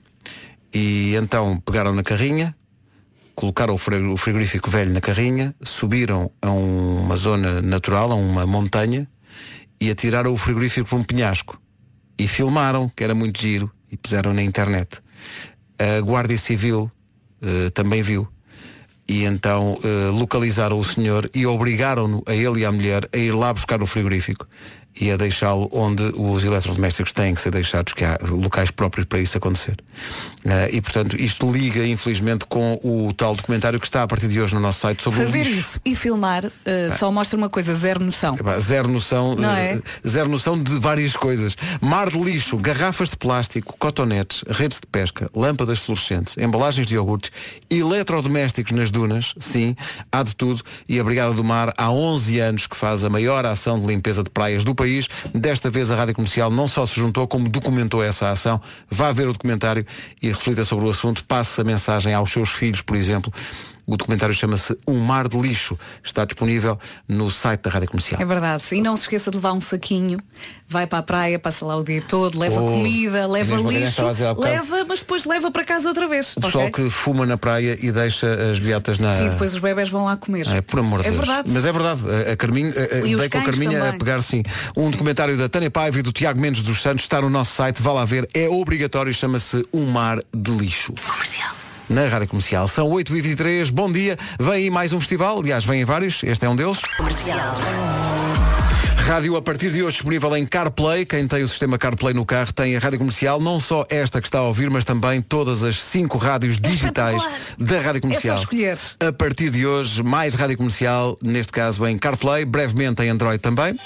E então pegaram na carrinha, colocaram o fri- o frigorífico velho na carrinha, subiram a um- uma zona natural, a uma montanha, e atiraram o frigorífico para um penhasco. E filmaram, que era muito giro, e puseram na internet. A Guarda Civil eh, também viu. E então eh, localizaram o senhor e obrigaram-no, a ele e à mulher, a ir lá buscar o frigorífico e a deixá-lo onde os eletrodomésticos têm que ser deixados, que há locais próprios para isso acontecer. Eh, e portanto isto liga infelizmente com o tal documentário que está a partir de hoje no nosso site sobre o Fazer lixo. isso e filmar eh, só mostra uma coisa, zero noção. Epá, Zero noção, Não eh, é? zero noção de várias coisas. Mar de lixo, garrafas de plástico, cotonetes, redes de pesca, lâmpadas fluorescentes, embalagens de iogurtes, eletrodomésticos nas dunas, sim, há de tudo. E a Brigada do Mar há 11 anos que faz a maior ação de limpeza de praias do país. Desta vez a Rádio Comercial não só se juntou, como documentou essa ação. Vá ver o documentário e reflita sobre o assunto. Passe a mensagem aos seus filhos, por exemplo. O documentário chama-se Um Mar de Lixo. Está disponível no site da Rádio Comercial. É verdade. E não se esqueça de levar um saquinho, vai para a praia, passa lá o dia todo, leva Oh, comida, leva lixo, a leva, mas depois leva para casa outra vez. O pessoal ok? que fuma na praia e deixa as beatas na. Sim, depois os bebés vão lá comer. É, por amor de É Deus. verdade. Mas é verdade. A, a Carminho, a, a, dei com a Carminha a também. pegar sim. Um documentário da Tânia Paiva e do Tiago Mendes dos Santos está no nosso site. Vá lá ver. É obrigatório. Chama-se Um Mar de Lixo. Comercial. Na Rádio Comercial. São 8h23. Bom dia. Vem aí mais um festival. Aliás, vêm vários. Este é um deles. Comercial. Rádio a partir de hoje disponível em CarPlay. Quem tem o sistema CarPlay no carro tem a Rádio Comercial, não só esta que está a ouvir, mas também todas as cinco rádios digitais da Rádio Comercial. É só escolher. A partir de hoje, mais Rádio Comercial, neste caso em CarPlay, brevemente em Android também.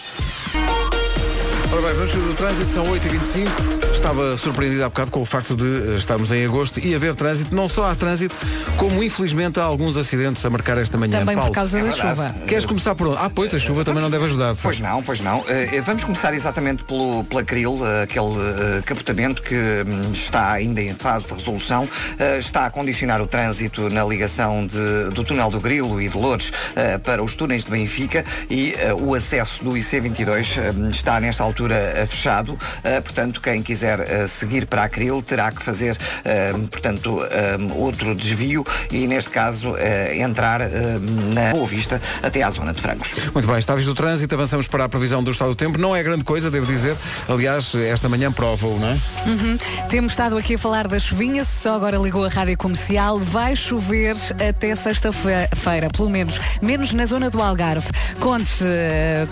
Ora bem, vamos no trânsito, são 8h25. Estava surpreendido há bocado com o facto de eh, estarmos em agosto e haver trânsito. Não só há trânsito, como infelizmente há alguns acidentes a marcar esta manhã. Também Paulo, por causa da verdade. chuva. Queres começar por onde? Ah, pois, a chuva também não deve ajudar. Pois não, pois não. Eh, vamos começar exatamente pelo pela Cril, eh, aquele eh, capotamento que hum, está ainda em fase de resolução, eh, está a condicionar o trânsito na ligação de- do túnel do Grilo e de Lourdes eh, para os túneis de Benfica e eh, o acesso do IC22 hum, está nesta altura eh, fechado. Eh, portanto, quem quiser eh, seguir para a Cril terá que fazer, eh, portanto, eh, outro desvio e, neste caso, entrar na Boa Vista até à zona de Francos. Muito bem, está visto o trânsito, avançamos para a previsão do estado do tempo. Não é grande coisa, devo dizer. Aliás, esta manhã prova-o, não é? Uhum. Temos estado aqui a falar da chuvinha, se só agora ligou a rádio comercial, vai chover até sexta-feira, pelo menos, menos na zona do Algarve. Conte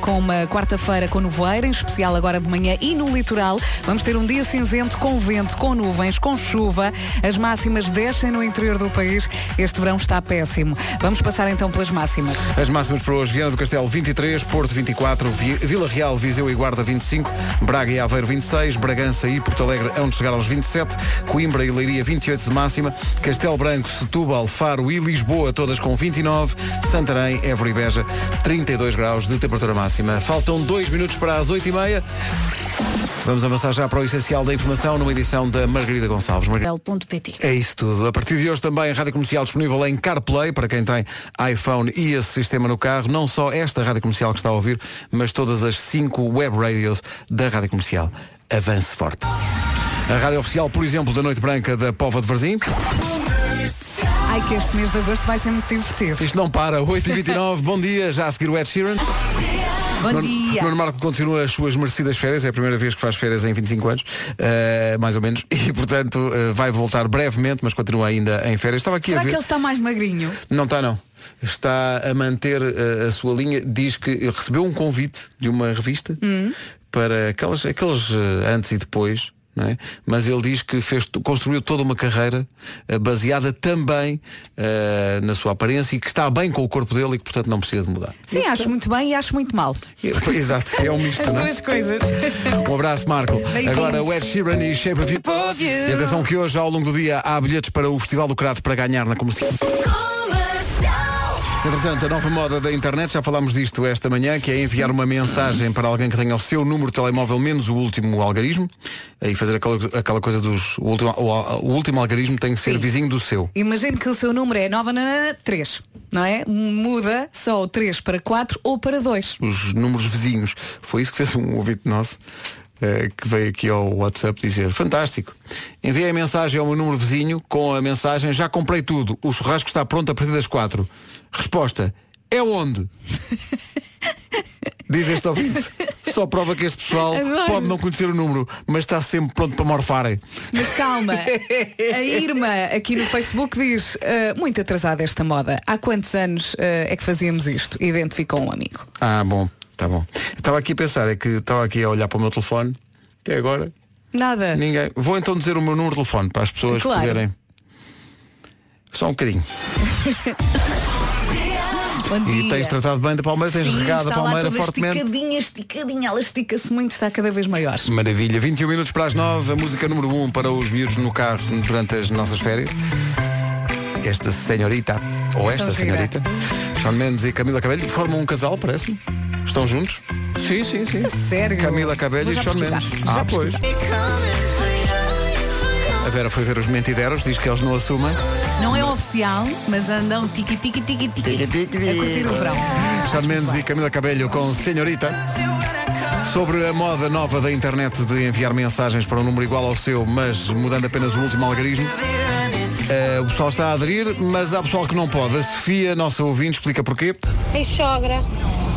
com uma quarta-feira com nevoeiro, em especial agora de manhã e no litoral. Vamos ter um dia cinzento com vento, com nuvens, com chuva. As máximas descem no interior do país. Este verão está péssimo. Vamos passar então pelas máximas. As máximas para hoje, Viana do Castelo 23, Porto 24, Vi- Vila Real, Viseu e Guarda 25, Braga e Aveiro 26, Bragança e Porto Alegre hão de chegar aos 27, Coimbra e Leiria 28 de máxima, Castelo Branco, Setúbal, Faro e Lisboa todas com 29, Santarém, Évora e Beja 32 graus de temperatura máxima. Faltam dois minutos para as 8h30. Vamos avançar já para o essencial da informação numa edição da Margarida Gonçalves. Margarida. L.pt. É isso tudo. A partir de hoje também a Rádio Comercial disponível em CarPlay para quem tem iPhone e esse sistema no carro. Não só esta Rádio Comercial que está a ouvir, mas todas as cinco web radios da Rádio Comercial. Avance forte. A rádio oficial, por exemplo, da Noite Branca da Pova de Varzim. Ai que este mês de agosto vai ser muito divertido. Isto não para. 8h29. Bom dia. Já a seguir o Ed Sheeran. Bom Nuno- dia. Nuno Marco continua as suas merecidas férias, é a primeira vez que faz férias em 25 anos, eh, mais ou menos, e portanto eh, vai voltar brevemente, mas continua ainda em férias. Estava aqui Será a ver. que ele está mais magrinho? Não está não. Está a manter eh, a sua linha. Diz que recebeu um convite de uma revista Hum. para aquelas, aqueles antes e depois é? Mas ele diz que fez, construiu toda uma carreira eh, baseada também eh, na sua aparência e que está bem com o corpo dele e que portanto não precisa de mudar. Sim, acho muito bem e acho muito mal. Exato, é um misto, As não é? duas coisas. Um abraço, Marco. Beijinhos. Agora o Ed Sheeran e Shape of You. E atenção que hoje, ao longo do dia, há bilhetes para o Festival do Crato para ganhar na comercial. Entretanto, a nova moda da internet, já falámos disto esta manhã, que é enviar uma mensagem para alguém que tenha o seu número de telemóvel menos o último algarismo e fazer aquela, aquela coisa dos. O último, o, o último algarismo tem que ser Sim. vizinho do seu. Imagine que o seu número é 9 não é? Muda só o 3 para 4 ou para 2. Os números vizinhos. Foi isso que fez um ouvinte nosso. eh, que veio aqui ao WhatsApp dizer Fantástico, enviei a mensagem ao meu número vizinho com a mensagem Já comprei tudo, o churrasco está pronto a partir das quatro Resposta É onde? Diz este ouvinte Só prova que este pessoal Adoro. pode não conhecer o número Mas está sempre pronto para morfarem Mas calma, a Irma aqui no Facebook diz "Ah, muito atrasada esta moda. Há quantos anos ah, é que fazíamos isto? Identificou um amigo. Ah, bom, tá bom Estava aqui a pensar, é que estava aqui a olhar para o meu telefone Até agora Nada. Ninguém. Vou então dizer o meu número de telefone para as pessoas Claro. poderem. Só um bocadinho. Bom E dia. tens tratado bem da Palmeira, tens Sim, regado a Palmeira fortemente. esticadinha, esticadinha. Ela estica-se muito, está cada vez maior. Maravilha, 21 minutos para as 9, a música número 1 para os miúdos no carro durante as nossas férias. Esta senhorita, ou esta senhorita, Sean Mendes e Camila Cabello, formam um casal, parece-me. Estão juntos? Sim, sim, sim. Sério? Camila Cabello Vou e Sean pesquisar. Mendes. Já Ah, pois. A Vera foi ver os mentideros, diz que eles não assumem. Não é oficial, mas andam tiqui tiqui tiqui tiqui. A curtir o verão. Sean Mendes e Camila Cabello com Senhorita. Sobre a moda nova da internet de enviar mensagens para um número igual ao seu, mas mudando apenas o último algarismo. eh, o pessoal está a aderir, mas há pessoal que não pode. A Sofia, nossa ouvinte, explica porquê. Ei, sogra,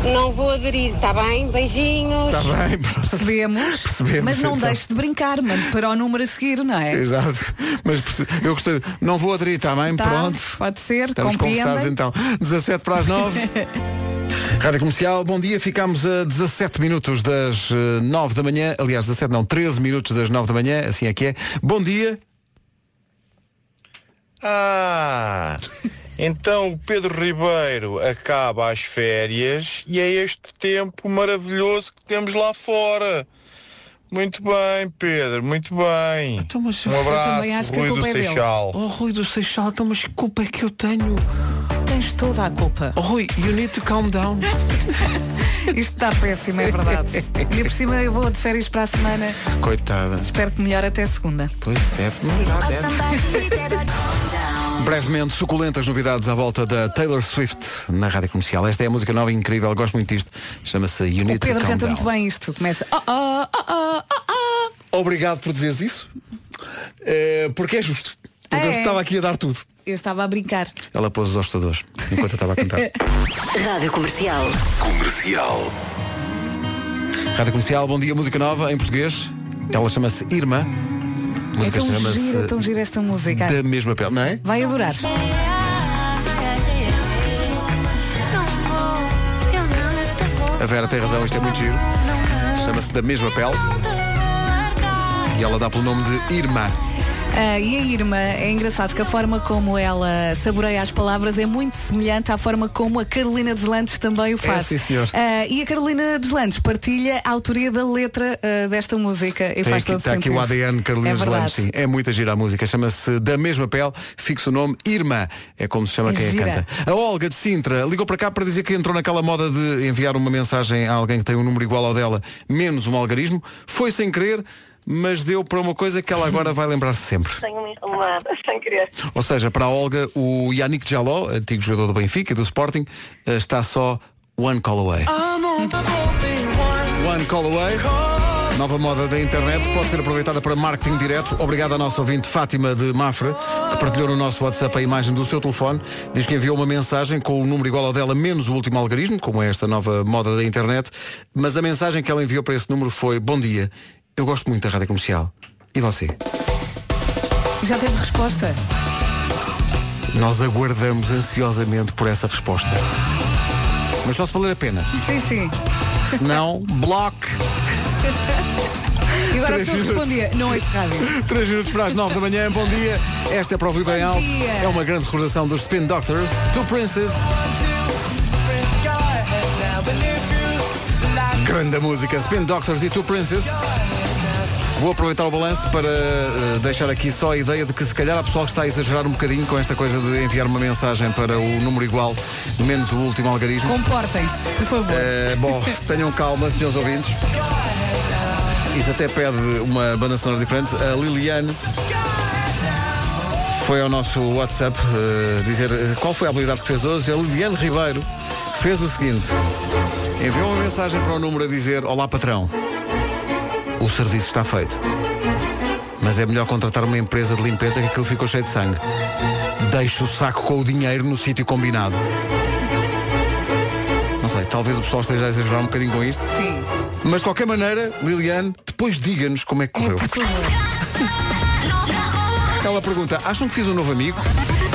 não vou aderir, está bem? Beijinhos. Está bem. Percebemos, Percebemos, mas não então. deixe de brincar, mande para o número a seguir, não é? Exato. Mas eu gostei. Não vou aderir, está bem? Tá, Pronto. Pode ser, Estamos conversados compreendem. então. 17 para as 9. Rádio Comercial, bom dia. Ficámos a 17 minutos das eh, 9 da manhã. Aliás, 17 não, 13 minutos das 9 da manhã. Assim é que é. Bom dia. Ah, então o Pedro Ribeiro acaba as férias e é este tempo maravilhoso que temos lá fora. Muito bem, Pedro, muito bem. Então, mas um eu abraço, também acho que a Rui do culpa é dele. Seixal. Oh, Rui do Seixal, então, mas que culpa é que eu tenho? Tens toda a culpa. Oh, Rui, you need to calm down. Isto está péssimo, é verdade. E por cima eu vou de férias para a semana. Coitada. Espero que melhore até segunda. Pois deve melhorar, deve. Brevemente, suculentas novidades à volta da Taylor Swift na rádio comercial. Esta é a música nova e incrível, gosto muito disto. Chama-se Need O to Pedro canta muito bem isto. Começa. Oh, oh, oh, oh, oh, oh. Obrigado por dizeres isso. Eh, porque é justo. Porque eu É. estava aqui a dar tudo. Eu estava a brincar. Ela pôs os ostadores enquanto eu estava a cantar. Rádio Comercial. Comercial. Rádio Comercial, bom dia, música nova em português. Ela chama-se Irmã. A É música tão gira, chama-se tão gira esta música. Da mesma pele, não é? Vai adorar. A Vera tem razão, isto é muito giro. Chama-se Da mesma pele. E ela dá pelo nome de Irmã. Ah, e a Irma, é engraçado que a forma como ela saboreia as palavras é muito semelhante à forma como a Carolina Deslandes também o faz. sim, senhor. Ah, e a Carolina Deslandes partilha a autoria da letra ah, desta música e Tem faz aqui, todo está aqui sentido. o ADN Carolina é Deslandes, sim. É muita gira a música. Chama-se Da Mesma Pele, fixa o nome Irmã. É como se chama É quem a canta. A Olga de Sintra ligou para cá para dizer que entrou naquela moda de enviar uma mensagem a alguém que tem um número igual ao dela, menos um algarismo. Foi sem querer, mas deu para uma coisa que ela agora vai lembrar-se sempre. Tenho uma sem querer. Ou seja, para a Olga, o Yannick Jaló, antigo jogador do Benfica e do Sporting, eh, está só one call away. One call away. Nova moda da internet pode ser aproveitada para marketing direto. Obrigado à nossa ouvinte Fátima de Mafra, que partilhou no nosso WhatsApp a imagem do seu telefone. Diz que enviou uma mensagem com o número igual ao dela, menos o último algarismo, como é esta nova moda da internet. Mas a mensagem que ela enviou para esse número foi Bom dia, eu gosto muito da rádio comercial. E você? Já teve resposta? Nós aguardamos ansiosamente por essa resposta. Mas só se valer a pena. Sim, sim. Se não, bloque. agora a Três pessoa minutos. respondia, não é rádio. 3 minutos para as 9 da manhã, bom dia. Esta é para ouvir bem Bom alto. dia. É uma grande recordação dos Spin Doctors. Two Princes. Grande música, Spin Doctors e Two Princes. Vou aproveitar o balanço para eh, deixar aqui só a ideia de que se calhar há pessoal que está a exagerar um bocadinho com esta coisa de enviar uma mensagem para o número igual, menos o último algarismo. Comportem-se, por favor. Eh, bom, tenham calma, senhores ouvintes. Isto até pede uma banda sonora diferente. A Liliane foi ao nosso WhatsApp eh, dizer qual foi a habilidade que fez hoje. A Liliane Ribeiro fez o seguinte. Enviou uma mensagem para o número a dizer Olá patrão, o serviço está feito. Mas é melhor contratar uma empresa de limpeza que aquilo ficou cheio de sangue. Deixe o saco com o dinheiro no sítio combinado. Não sei, talvez o pessoal esteja a exagerar um bocadinho com isto. Sim. Mas de qualquer maneira, Liliane, depois diga-nos como é que correu. Por favor. Ela pergunta, acham que fiz um novo amigo?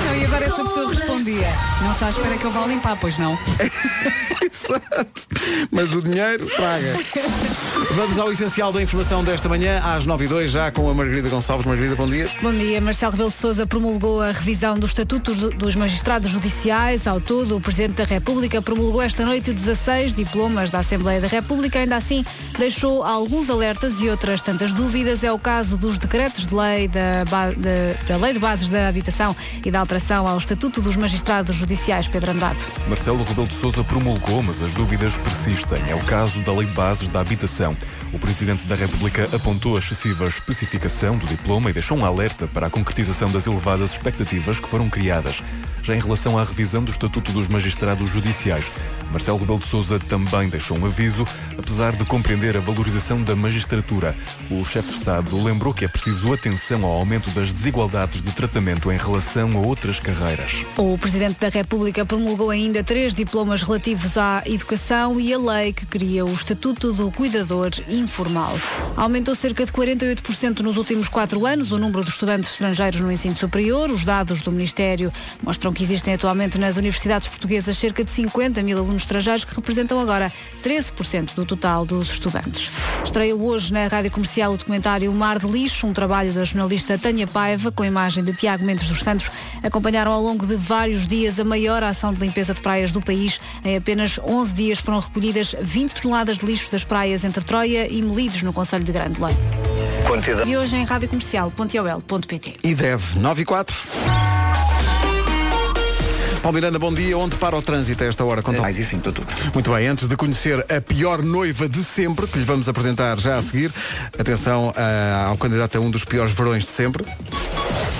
Não, e agora essa pessoa respondia, não está à espera que eu vá limpar, pois não. Exato. Mas o dinheiro, traga. Vamos ao essencial da informação desta manhã, às 9 e 2 já com a Margarida Gonçalves. Margarida, bom dia. Bom dia. Marcelo Rebelo de Sousa promulgou a revisão dos estatutos do- dos magistrados judiciais. Ao todo, o Presidente da República promulgou esta noite 16 diplomas da Assembleia da República. Ainda assim, deixou alguns alertas e outras tantas dúvidas. É o caso dos decretos de lei da, de- da Lei de Bases da Habitação e da alteração ao Estatuto dos Magistrados Judiciais. Pedro Andrade. Marcelo Rebelo de Sousa promulgou, mas as dúvidas persistem. É o caso da Lei de Bases da Habitação. O Presidente da República apontou a excessiva especificação do diploma e deixou um alerta para a concretização das elevadas expectativas que foram criadas. Já em relação à revisão do Estatuto dos Magistrados Judiciais, Marcelo Rebelo de Sousa também deixou um aviso, apesar de compreender a valorização da magistratura. O chefe de Estado lembrou que é preciso atenção ao aumento das desigualdades de tratamento em relação a outras carreiras. O Presidente da República promulgou ainda três diplomas relativos à educação e a lei que cria o Estatuto do Cuidador Informal. Aumentou cerca de 48% nos últimos quatro anos o número de estudantes estrangeiros no ensino superior. Os dados do Ministério mostram que existem atualmente nas universidades portuguesas cerca de 50 mil alunos estrangeiros que representam agora 13% do total dos estudantes. Estreia hoje na Rádio Comercial o documentário Mar de Lixo, um trabalho da jornalista Tânia Paiva, com imagem de Tiago Mendes dos Santos. Acompanharam ao longo de vários dias a maior ação de limpeza de praias do país. Em apenas 11 dias foram recolhidas 20 toneladas de lixo das praias entre Troia e Melides, no Conselho de Grande Lei. E hoje em radiocomercial.ol.pt. E deve, 9 e 4. Paulo Miranda, bom dia. Onde para o trânsito a esta hora? Conta Mais e sim, tudo. Muito bem, antes de conhecer a pior noiva de sempre, que lhe vamos apresentar já a seguir, atenção ah, ao candidato a um dos piores verões de sempre.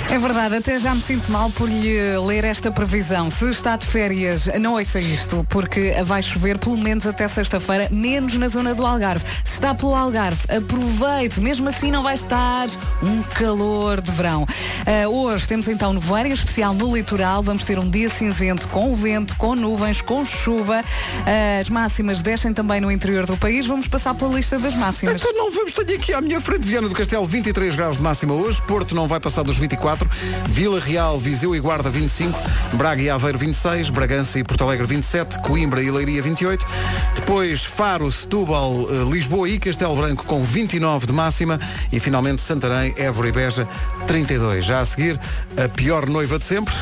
É verdade, até já me sinto mal por lhe ler esta previsão. Se está de férias, não ouça isto, porque vai chover pelo menos até sexta-feira, menos na zona do Algarve. Se está pelo Algarve, aproveite, mesmo assim não vai estar um calor de verão. Ah, hoje temos então nevoeiro especial no litoral, vamos ter um dia cinzento com vento, com nuvens, com chuva. Ah, as máximas descem também no interior do país. Vamos passar pela lista das máximas. Então não vamos, tenho aqui à minha frente Viana do Castelo 23 graus de máxima hoje, Porto não vai passar dos 24, Vila Real, Viseu e Guarda 25, Braga e Aveiro 26, Bragança e Porto Alegre 27, Coimbra e Leiria 28, depois Faro, Setúbal, eh, Lisboa e Castelo Branco com 29 de máxima e finalmente Santarém, Évora e Beja 32. Já a seguir, a pior noiva de sempre.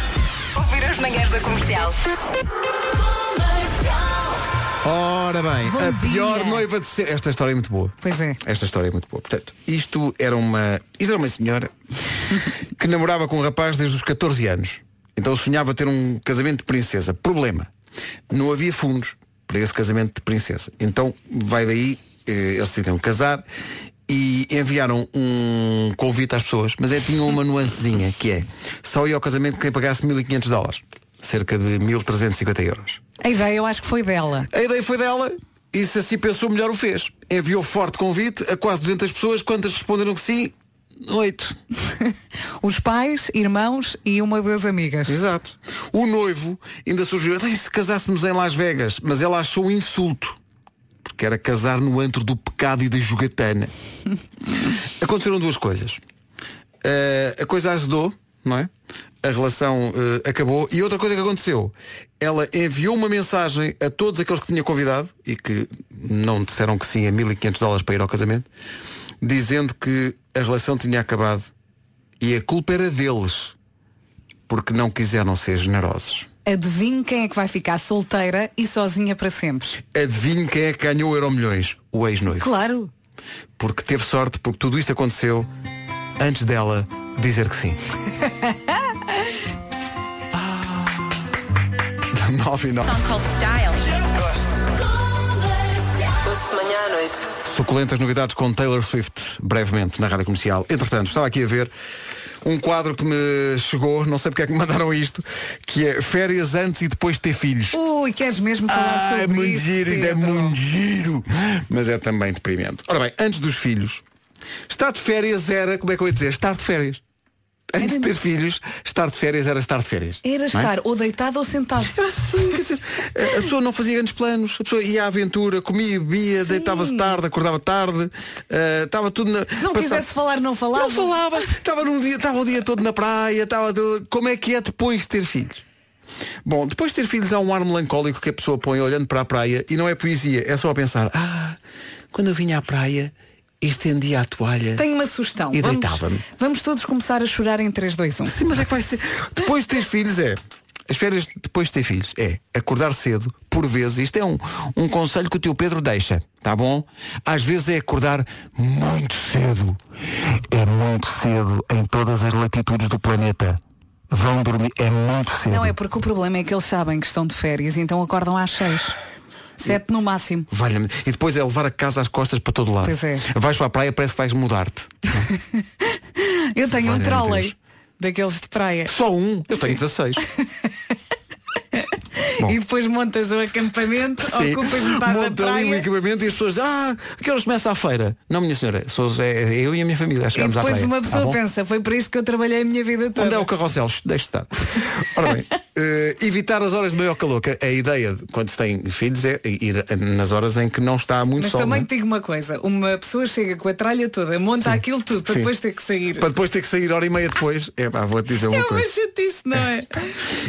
Ouvir as manhãs da comercial. Ora bem, Bom a dia. pior noiva de sempre. Esta história é muito boa. Pois é. Esta história é muito boa. Portanto, isto era uma. Isto era uma senhora que namorava com um rapaz desde os 14 anos. Então sonhava ter um casamento de princesa. Problema. Não havia fundos para esse casamento de princesa. Então vai daí, eh, eles decidiram casar e enviaram um convite às pessoas, mas é, tinha uma nuancezinha, que é só ia ao casamento quem pagasse 1500 dólares. Cerca de 1350 euros. A ideia eu acho que foi dela. A ideia foi dela e se assim pensou, melhor o fez. Enviou forte convite a quase 200 pessoas, quantas responderam que sim? Oito. Os pais, irmãos e uma das amigas. Exato. O noivo ainda sugeriu, "Então, e se casássemos em Las Vegas, mas ela achou um insulto. Porque era casar no antro do pecado e da jogatana. Aconteceram duas coisas. Eh, a coisa ajudou, não é? A relação eh, acabou. E outra coisa que aconteceu, ela enviou uma mensagem a todos aqueles que tinha convidado e que não disseram que sim a 1500 dólares para ir ao casamento. dizendo que a relação tinha acabado e a culpa era deles, porque não quiseram ser generosos. Adivinhe quem é que vai ficar solteira e sozinha para sempre. Adivinhe quem é que ganhou o Euro Milhões? O ex-noivo. Claro. Porque teve sorte, porque tudo isto aconteceu antes dela dizer que sim. 9 e 9. de manhã à noite. Suculentas novidades com Taylor Swift, brevemente, na rádio comercial. Entretanto, estava aqui a ver um quadro que me chegou, não sei porque é que me mandaram isto, que é férias antes e depois de ter filhos. Ui, queres mesmo falar Ah, é sobre muito isso? giro, isto é Pedro? muito giro. Mas é também deprimente. Ora bem, antes dos filhos, estar de férias era, como é que eu ia dizer, estar de férias. Antes de ter filhos, estar de férias era estar de férias. Era é? estar ou deitado ou sentado. Sim, quer dizer, a pessoa não fazia grandes planos, a pessoa ia à aventura, comia, bebia, deitava-se tarde, acordava tarde, eh, estava tudo na. Se não passava- quisesse falar, não falava. Não falava, estava num dia, estava o dia todo na praia, estava do- como é que é depois de ter filhos? Bom, depois de ter filhos há um ar melancólico que a pessoa põe olhando para a praia e não é poesia, é só a pensar, ah, quando eu vinha à praia, estendia a toalha. Tenho uma sugestão. E vamos, deitava-me. vamos todos começar a chorar em 3, 2, 1. Sim, mas é que vai ser. Depois de ter filhos é. As férias depois de ter filhos é acordar cedo, por vezes, isto é um, um conselho que o teu Pedro deixa, tá bom? Às vezes é acordar muito cedo. É muito cedo em todas as latitudes do planeta. Vão dormir, é muito cedo. Não é porque o problema é que eles sabem que estão de férias e então acordam às 6. 7 no máximo. Valha-me. E depois é levar a casa às costas para todo lado. Pois é. Vais para a praia, parece que vais mudar-te. Eu tenho um trolley daqueles de praia. Só um? Eu tenho 16. Bom. E depois montas o acampamento, Sim. ocupas metade da Monta ali o praia. equipamento e as pessoas ah, que horas começa a feira? Não, minha senhora, sou é eu e a minha família. Chegamos à depois praia. uma Tá pessoa bom? pensa, foi para isto que eu trabalhei a minha vida toda. Onde é o carrossel? Shh, Deixe estar. Ora bem, eh, evitar as horas de maior calor. que A ideia de quando se tem filhos é ir nas horas em que não está muito Mas sol. também não é? te digo uma coisa, uma pessoa chega com a tralha toda, monta aquilo tudo para Sim. depois ter que sair. Para depois ter que sair hora e meia depois. É pá, vou-te dizer uma É uma coisa. chatice, não é?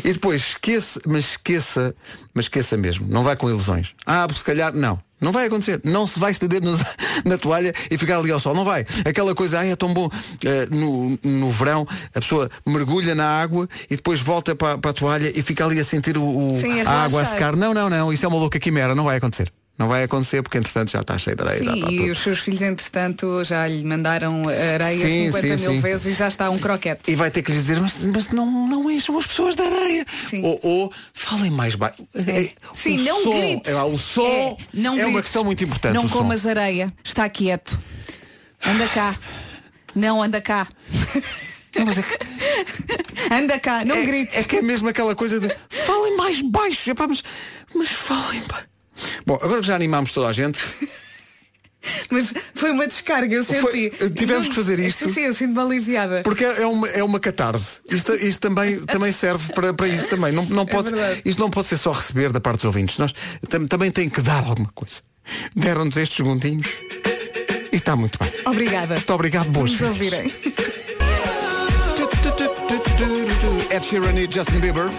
E depois esqueça, mas esqueça, mas esqueça mesmo. Não vai com ilusões. Ah, porque se calhar não. Não vai acontecer. Não se vai estender no- na toalha e ficar ali ao sol. Não vai. Aquela coisa, ah, é tão bom. Eh, no, no verão, a pessoa mergulha na água e depois volta para, para a toalha e fica ali a sentir o, o- Sim, a a água a secar. Não, não, não. Isso é uma louca quimera. Não vai acontecer. Não vai acontecer porque entretanto já está cheio de areia. Sim, e tudo. os seus filhos, entretanto, já lhe mandaram areia Sim, 50 sim, mil sim. vezes e já está um croquete. E vai ter que lhes dizer, mas, mas não, não encham as pessoas de areia. Ou, ou falem mais baixo. É, Sim, o não som, grites. é, o som É, não é uma grites. questão muito importante. Não o som. comas areia. Está quieto. Anda cá. Não, anda cá. Anda cá, não é, grites. É que é mesmo aquela coisa de falem mais baixo. Epá, mas, mas falem baixo. Bom, agora que já animámos toda a gente, Mas foi uma descarga, eu Foi- senti. tivemos que fazer isto. Sim, sim, eu sinto-me aliviada. porque é é uma, é uma catarse. Isto, isto também, também serve para, para isso também. Não, não pode, verdade. isto não pode ser só receber da parte dos ouvintes. Nós tam- também tem que dar alguma coisa. Deram-nos estes segundinhos e está muito bem. Obrigada. Muito obrigado, boas Vamos férias. ouvirem. Ed Sheeran e Justin Bieber.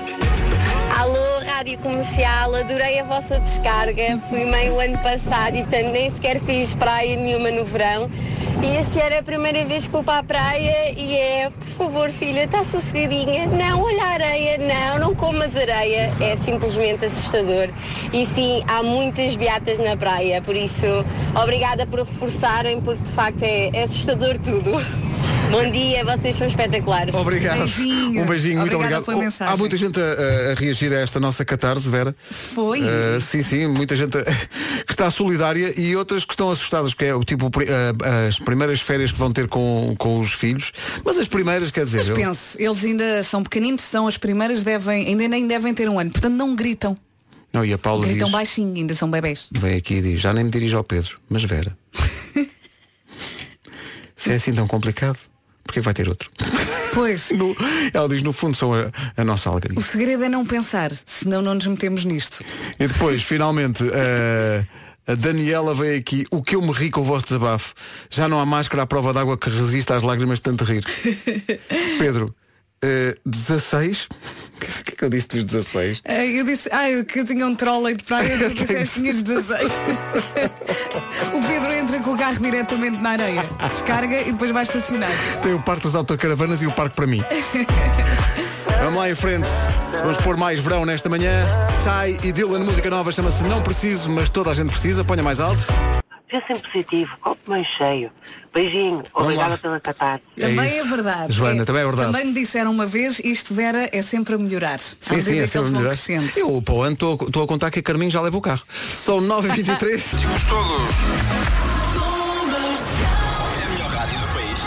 Rádio Comercial, adorei a vossa descarga. Fui mãe o ano passado e, portanto, nem sequer fiz praia nenhuma no verão. E este ano é a primeira vez que vou para a praia e é, por favor, filha, está sossegadinha. Não, olha a areia, não, não comas areia. É simplesmente assustador. E sim, há muitas beatas na praia, por isso, obrigada por reforçarem, porque de facto é, é assustador tudo. Bom dia, vocês são espetaculares. Obrigado. Beijinho. Um beijinho, muito Obrigada obrigado. pela Oh, mensagem. Há muita gente a, a- reagir a esta nossa catarse, Vera. Foi. Uh, sim, sim, muita gente a- que está solidária e outras que estão assustadas, porque é o tipo pri- uh, as primeiras férias que vão ter com, com os filhos. Mas as primeiras, quer dizer, Mas eu- pense, eles ainda são pequeninos, são as primeiras, devem, ainda nem devem ter um ano, portanto não gritam. não, e a Paula Gritam diz, baixinho, ainda são bebés. vem aqui e diz, já nem me dirijo ao Pedro, mas Vera. Se é assim tão complicado, porque vai ter outro? Pois, No- ela diz, no fundo, são a, a nossa alegria. o segredo é não pensar, senão não nos metemos nisto. E depois, finalmente, a Daniela veio aqui. O que eu me ri com o vosso desabafo. Já não há máscara à prova d'água que resista às lágrimas de tanto rir. Pedro, eh, 16? O que é que eu disse dos 16? Ah, Eu disse, ah, eu- que eu tinha um trolley de praia, eu disse que tinhas 16. o Pedro entra com o carro diretamente na areia. Descarga e depois vai estacionar. Tem o parque das autocaravanas e o parque para mim. Vamos lá em frente. Vamos pôr mais verão nesta manhã. Ty e Dylan, música nova, chama-se Não Preciso, mas toda a gente precisa. Ponha mais alto. Pensem positivo, copo mais cheio. Beijinho, obrigada pela catar. Também isso. é, verdade. Joana, também é verdade. Também me disseram uma vez, isto Vera é sempre a melhorar. Sim, sim, é sempre vão melhorar. Eu, para o ano, estou estou a contar que a Carminho já leva o carro. São 9h23. todos.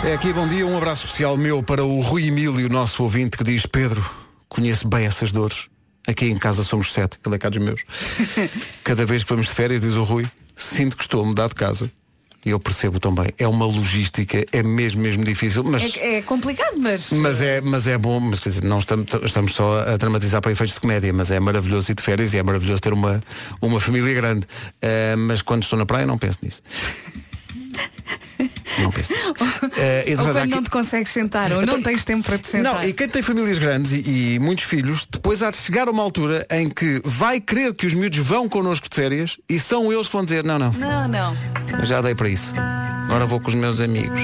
É aqui, bom dia. Um abraço especial meu para o Rui Emílio, nosso ouvinte, que diz: Pedro, conheço bem essas dores. Aqui em casa somos sete, ele é cá dos meus. Cada vez que vamos de férias, diz o Rui, sinto que estou a mudar de casa. E eu percebo também. É uma logística, é mesmo, mesmo difícil. Mas, É, é complicado, mas. mas, é, mas é bom, mas quer dizer, não estamos, estamos só a dramatizar para efeitos de comédia, mas é maravilhoso ir de férias e é maravilhoso ter uma, uma família grande. Eh, mas quando estou na praia não penso nisso. Não penso nisso. Eh, Ou há quando não te consegues sentar, ou não tens tempo para te sentar. não, e quem tem famílias grandes e, e muitos filhos, depois há de chegar a uma altura em que vai querer que os miúdos vão connosco de férias e são eles que vão dizer, não, não, Não, não. eu já dei para isso. Agora vou com os meus amigos.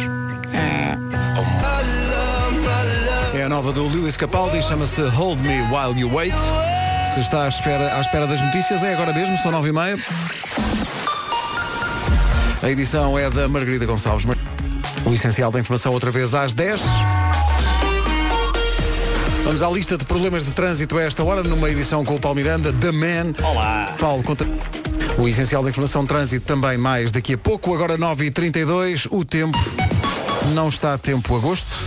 É a nova do Lewis Capaldi, chama-se Hold Me While You Wait. Se está à espera, à espera das notícias, é agora mesmo, são nove e meia. A edição é da Margarida Gonçalves. O essencial da informação outra vez às 10. Vamos à lista de problemas de trânsito a esta hora, numa edição com o Paulo Miranda, The Man. Olá. Paulo, conta. O essencial da informação de trânsito também mais daqui a pouco, agora 9h32, o tempo não está a tempo agosto.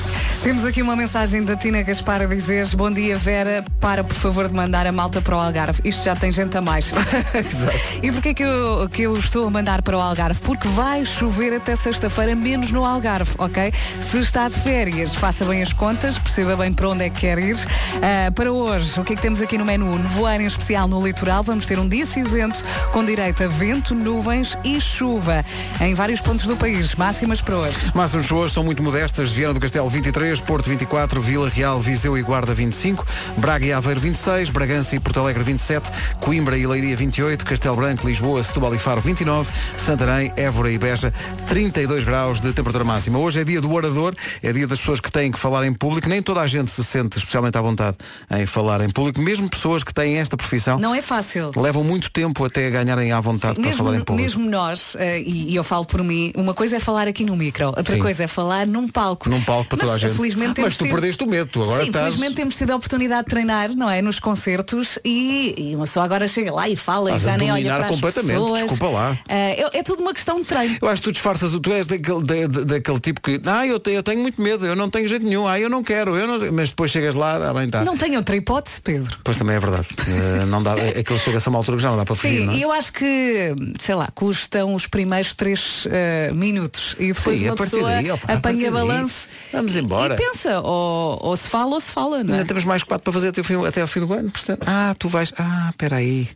Temos aqui uma mensagem da Tina Gaspar a dizer Bom dia Vera, para por favor de mandar a malta para o Algarve Isto já tem gente a mais E porquê que eu, que eu estou a mandar para o Algarve? Porque vai chover até sexta-feira Menos no Algarve, ok? Se está de férias, faça bem as contas Perceba bem para onde é que quer ir Ah, Para hoje, o que é que temos aqui no menu? Nevoeiro em especial no litoral Vamos ter um dia cinzento Com direito a vento, nuvens e chuva Em vários pontos do país Máximas para hoje Máximas para hoje são muito modestas. Viana do Castelo 23, Porto 24, Vila Real, Viseu e Guarda 25, Braga e Aveiro 26, Bragança e Porto Alegre 27, Coimbra e Leiria 28, Castelo Branco, Lisboa, Setúbal e Faro 29, Santarém, Évora e Beja 32 graus de temperatura máxima. Hoje é dia do orador, é dia das pessoas que têm que falar em público. Nem toda a gente se sente especialmente à vontade em falar em público, mesmo pessoas que têm esta profissão. Não é fácil Levam muito tempo até ganharem à vontade para mesmo, falar em público. mesmo nós, eh, e, e eu falo por mim, uma coisa é falar aqui no micro, outra Sim. coisa é falar num palco. Num palco para toda a gente. Felizmente, Mas tu tido- perdeste o medo, tu agora Sim, estás. felizmente temos tido a oportunidade de treinar, não é? Nos concertos e, e uma pessoa agora chega lá e fala Estás e já nem olha para as completamente, pessoas. desculpa lá. Eh, é, é tudo uma questão de treino. Eu acho que tu disfarças, tu és daquele, da- da- daquele tipo que, ah, eu tenho, eu tenho muito medo, eu não tenho jeito nenhum, ah, eu não quero, eu não... mas depois chegas lá, ah, bem está. Não tenho outra hipótese, Pedro. Pois também é verdade. Eh, não dá, é, aquilo chega-se a uma altura que já não dá para fugir, Sim, não é? eu acho que, sei lá, custam os primeiros três eh, minutos e depois Sim, uma pessoa daí, apanha daí, balanço vamos e- embora. e pensa, ou, ou se fala ou se fala, não é? Ainda temos mais quatro para fazer até, o fim, até ao fim do ano, portanto, ah, tu vais, ah, espera aí.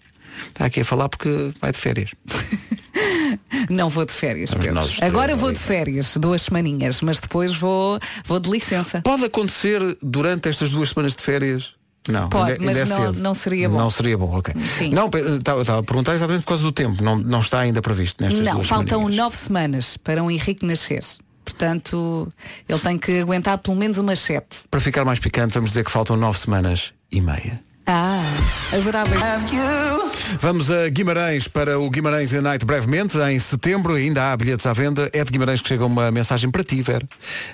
Está aqui a falar porque vai de férias. Não vou de férias, Agora vou de férias, duas semaninhas, mas depois vou, vou de licença. Pode acontecer durante estas duas semanas de férias? Não, Pode, ainda, mas ainda é não- não seria bom. Não seria bom, ok. Sim. Não, estava estava a perguntar exatamente por causa do tempo. Não, não está ainda previsto nestas não, duas faltam semaninhas. nove semanas para um Henrique nascer. Portanto, ele tem que aguentar pelo menos umas sete. Para ficar mais picante, vamos dizer que faltam nove semanas e meia. Ah, adorava. Vamos a Guimarães para o Guimarães in the Night brevemente, em setembro, ainda há bilhetes à venda. É de Guimarães que chega uma mensagem para ti, Vera.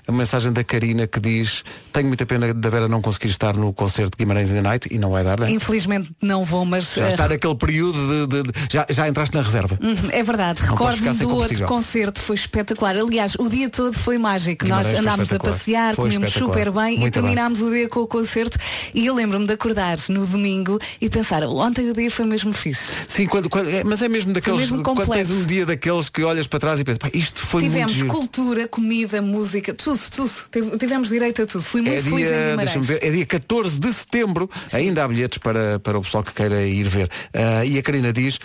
A mensagem da Karina que diz tenho muita pena da Vera não conseguir estar no concerto de Guimarães in the Night e não vai dar, né? Infelizmente não vou, mas Já eh, está naquele período de, de- de- já, já entraste na reserva. Uhum, É verdade, recordo-me do outro concerto, foi espetacular. Aliás, o dia todo foi mágico. Guimarães Nós andámos a passear, Foi comíamos espetacular. super bem e Muito bem. terminámos o dia com o concerto. E eu lembro-me de acordar no domingo e pensar, ontem o dia foi mesmo fixe. Sim, quando, quando- é, mas é mesmo daqueles mesmo quando tens um dia daqueles que olhas para trás e pensas, "Pá, isto foi Tivemos muito giro." cultura, comida, música, tudo, tudo. Tive- Tivemos direito a tudo. Fui muito É feliz em dia, Guimarães. deixa-me ver, é dia 14 de setembro, ainda há bilhetes para, para o pessoal que queira ir ver. Ah, e a Karina diz,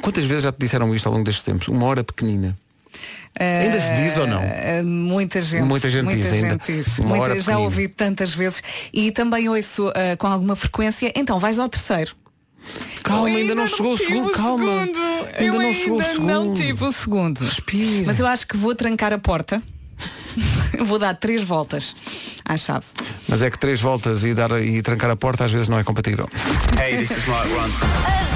quantas vezes já te disseram isto ao longo destes tempos? Uma hora pequenina. Ainda se diz ou não? Eh, Muita gente. Muita gente diz ainda. gente diz. Uma Muita- já ouvi tantas vezes. E também ouço eh, com alguma frequência, então vais ao terceiro. Calma, Eu ainda não chegou o tive segundo, calma. segundo. Ainda Eu não chegou o ainda segundo. Não tive o segundo. Respira. Mas eu acho que vou trancar a porta. vou dar três voltas à chave. Mas é que três voltas e, dar, e trancar a porta às vezes não é compatível. Hey, this is Mark Ronson.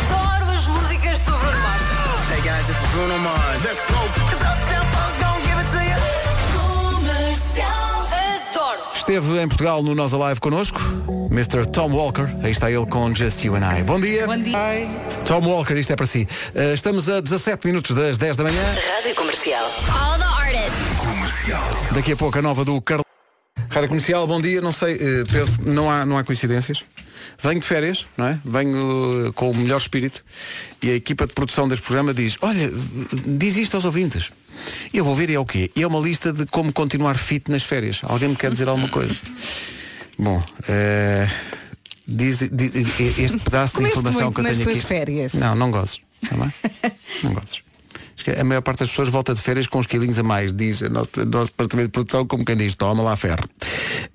Esteve em Portugal no Nós Alive connosco, Mr. Tom Walker. Aí está ele com Just You and I. Bom dia. Bom dia. Tom Walker, isto é para si. Uh, estamos a 17 minutos das 10 da manhã. Rádio Comercial. All the artists. Daqui a pouco a nova do Carlos. Rádio Comercial, bom dia. Não sei, eh, penso, não há, não há coincidências. Venho de férias, não é? Venho eh, com o melhor espírito e a equipa de produção deste programa diz, olha, diz isto aos ouvintes. E eu vou ver e é o quê? E é uma lista de como continuar fit nas férias. Alguém me quer dizer alguma coisa? Bom, eh, diz, diz- este pedaço de informação que eu tenho aqui. férias? Não, não gozes. Tá não gozes. Acho que a maior parte das pessoas volta de férias com uns quilinhos a mais, diz o nosso, nosso departamento de produção, como quem diz, toma lá ferro.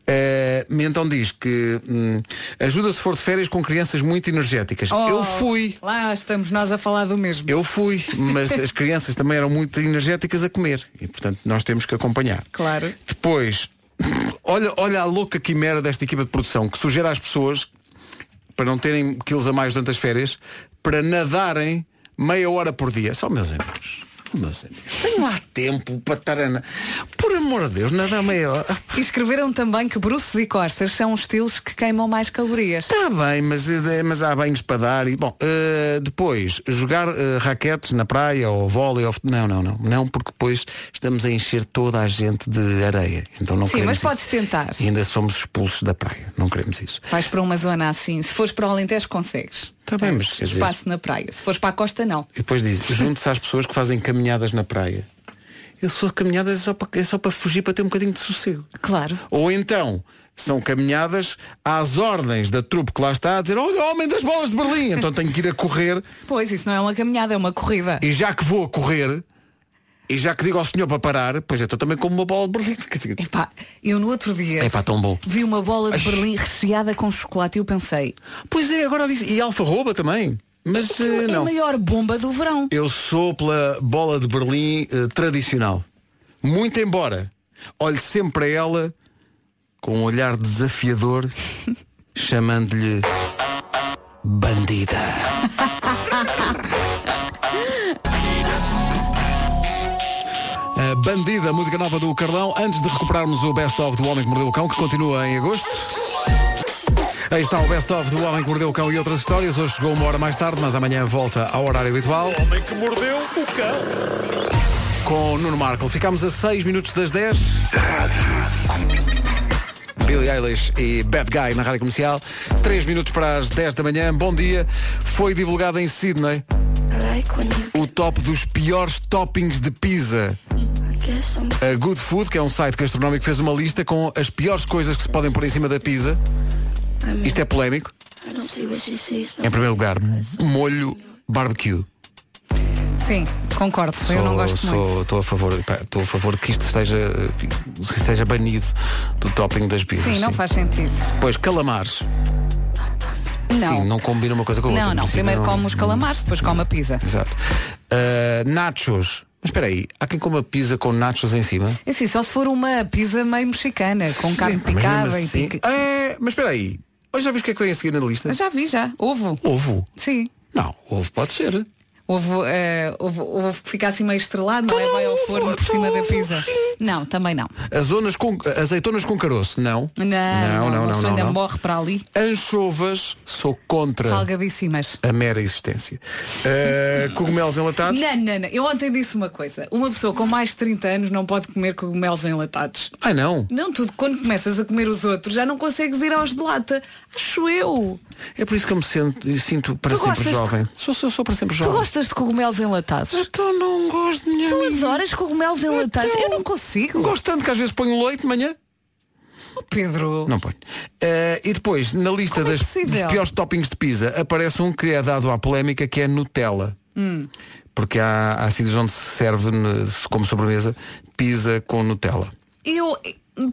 Eh, então diz que hum, ajuda se for de férias com crianças muito energéticas. Eu Oh, fui. Lá estamos nós a falar do mesmo. Eu fui, mas as crianças também eram muito energéticas a comer e portanto nós temos que acompanhar. Claro. Depois, olha, olha a louca quimera desta equipa de produção que sugere às pessoas para não terem quilos a mais durante as férias para nadarem meia hora por dia. Só meus amigos. Meus amigos. Tenho lá tempo para estar a... Por amor de Deus, nadar meia hora. E escreveram também que bruços e costas são os estilos que queimam mais calorias. Está bem, mas, eh, mas há banhos para dar e bom, eh, depois jogar eh, raquetes na praia ou vôlei ou não, não, não, não, porque depois estamos a encher toda a gente de areia. Então não Sim, queremos mas podes isso. tentar. E ainda somos expulsos da praia. Não queremos isso. Vais para uma zona assim. Se fores para o Alentejo, consegues. Está bem, mas quer dizer, Espaço na praia. Se fores para a costa, não. E depois diz, junte-se às pessoas que fazem caminhadas na praia. Eu sou caminhadas é só para, é só para fugir para ter um bocadinho de sossego. Claro. Ou então, são caminhadas às ordens da trupe que lá está a dizer, olha, homem das bolas de Berlim, então tenho que ir a correr Pois, isso não é uma caminhada, é uma corrida. e já que vou a correr, e já que digo ao senhor para parar, pois eu estou também como uma bola de Berlim. Epá, eu no outro dia É pá, tão bom. vi uma bola de Ai. Berlim recheada com chocolate e eu pensei, Pois é, agora disse. E alfarroba também. Mas eh, é a não. maior bomba do verão. Eu sou pela bola de Berlim eh, tradicional. Muito embora olhe sempre para ela com um olhar desafiador, chamando-lhe bandida. Bandida, música nova do Carlão, antes de recuperarmos o Best of do Homem que Mordeu o Cão, que continua em agosto. Aí está o Best of do Homem que Mordeu o Cão e outras histórias. Hoje chegou uma hora mais tarde, mas amanhã volta ao horário habitual. O homem que mordeu o cão. com Nuno Marco. Ficámos a 6 minutos das 10. Billy Eilish e Bad Guy na Rádio Comercial. 3 minutos para as 10 da manhã. Bom dia. Foi divulgado em Sydney o top dos piores toppings de pizza. A Good Food, que é um site gastronómico, fez uma lista com as piores coisas que se podem pôr em cima da pizza. Isto é polémico. Em primeiro lugar, molho barbecue. Sim, concordo. eu não gosto sou- muito. Estou a favor, estou a favor que isto esteja, que isto esteja banido do topping das pizzas. Sim, não faz sentido. Pois calamares. Não. Sim, não combina uma coisa com a outra. Não, não. Primeiro não- come os calamares, depois come a pizza. Exato. Uh, nachos. Mas espera aí, há quem coma pizza com nachos em cima? É assim, só se for uma pizza meio mexicana, com carne Mas mesmo picada e assim- pica... É, mas espera aí. Hoje já viste o que é que vem a seguir na lista? Já vi, já. Ovo. Ovo? Sim. Não, ovo pode ser. Ovo, eh, ovo, ovo que fica assim meio estrelado, não é? Vai ao forno por cima da pizza. Não, também não. Azonas com, azeitonas com caroço? Não. Não, não, não, não. pessoa ainda não. morre para ali. Anchovas, sou contra Salgadíssimas. a mera existência. Uh, cogumelos enlatados? Não, não, não. Eu ontem disse uma coisa. Uma pessoa com mais de 30 anos não pode comer cogumelos enlatados. Ai não. Não, tudo. Quando começas a comer os outros, já não consegues ir aos de lata. Acho eu. É por isso que eu me sinto, sinto para Tu sempre gostas de- jovem. Sou, sou, sou para sempre Tu jovem. gostas de cogumelos enlatados? Então não gosto de minha Tu amiga. adoras cogumelos enlatados? Eu não consigo. Gosto tanto que às vezes ponho leite de manhã. Oh, Pedro. Não ponho. Eh, e depois, na lista Como é das, dos possível? piores toppings de pizza, aparece um que é dado à polémica, que é Nutella. Hum. Porque há, há sítios onde se serve, como sobremesa, pizza com Nutella. Eu,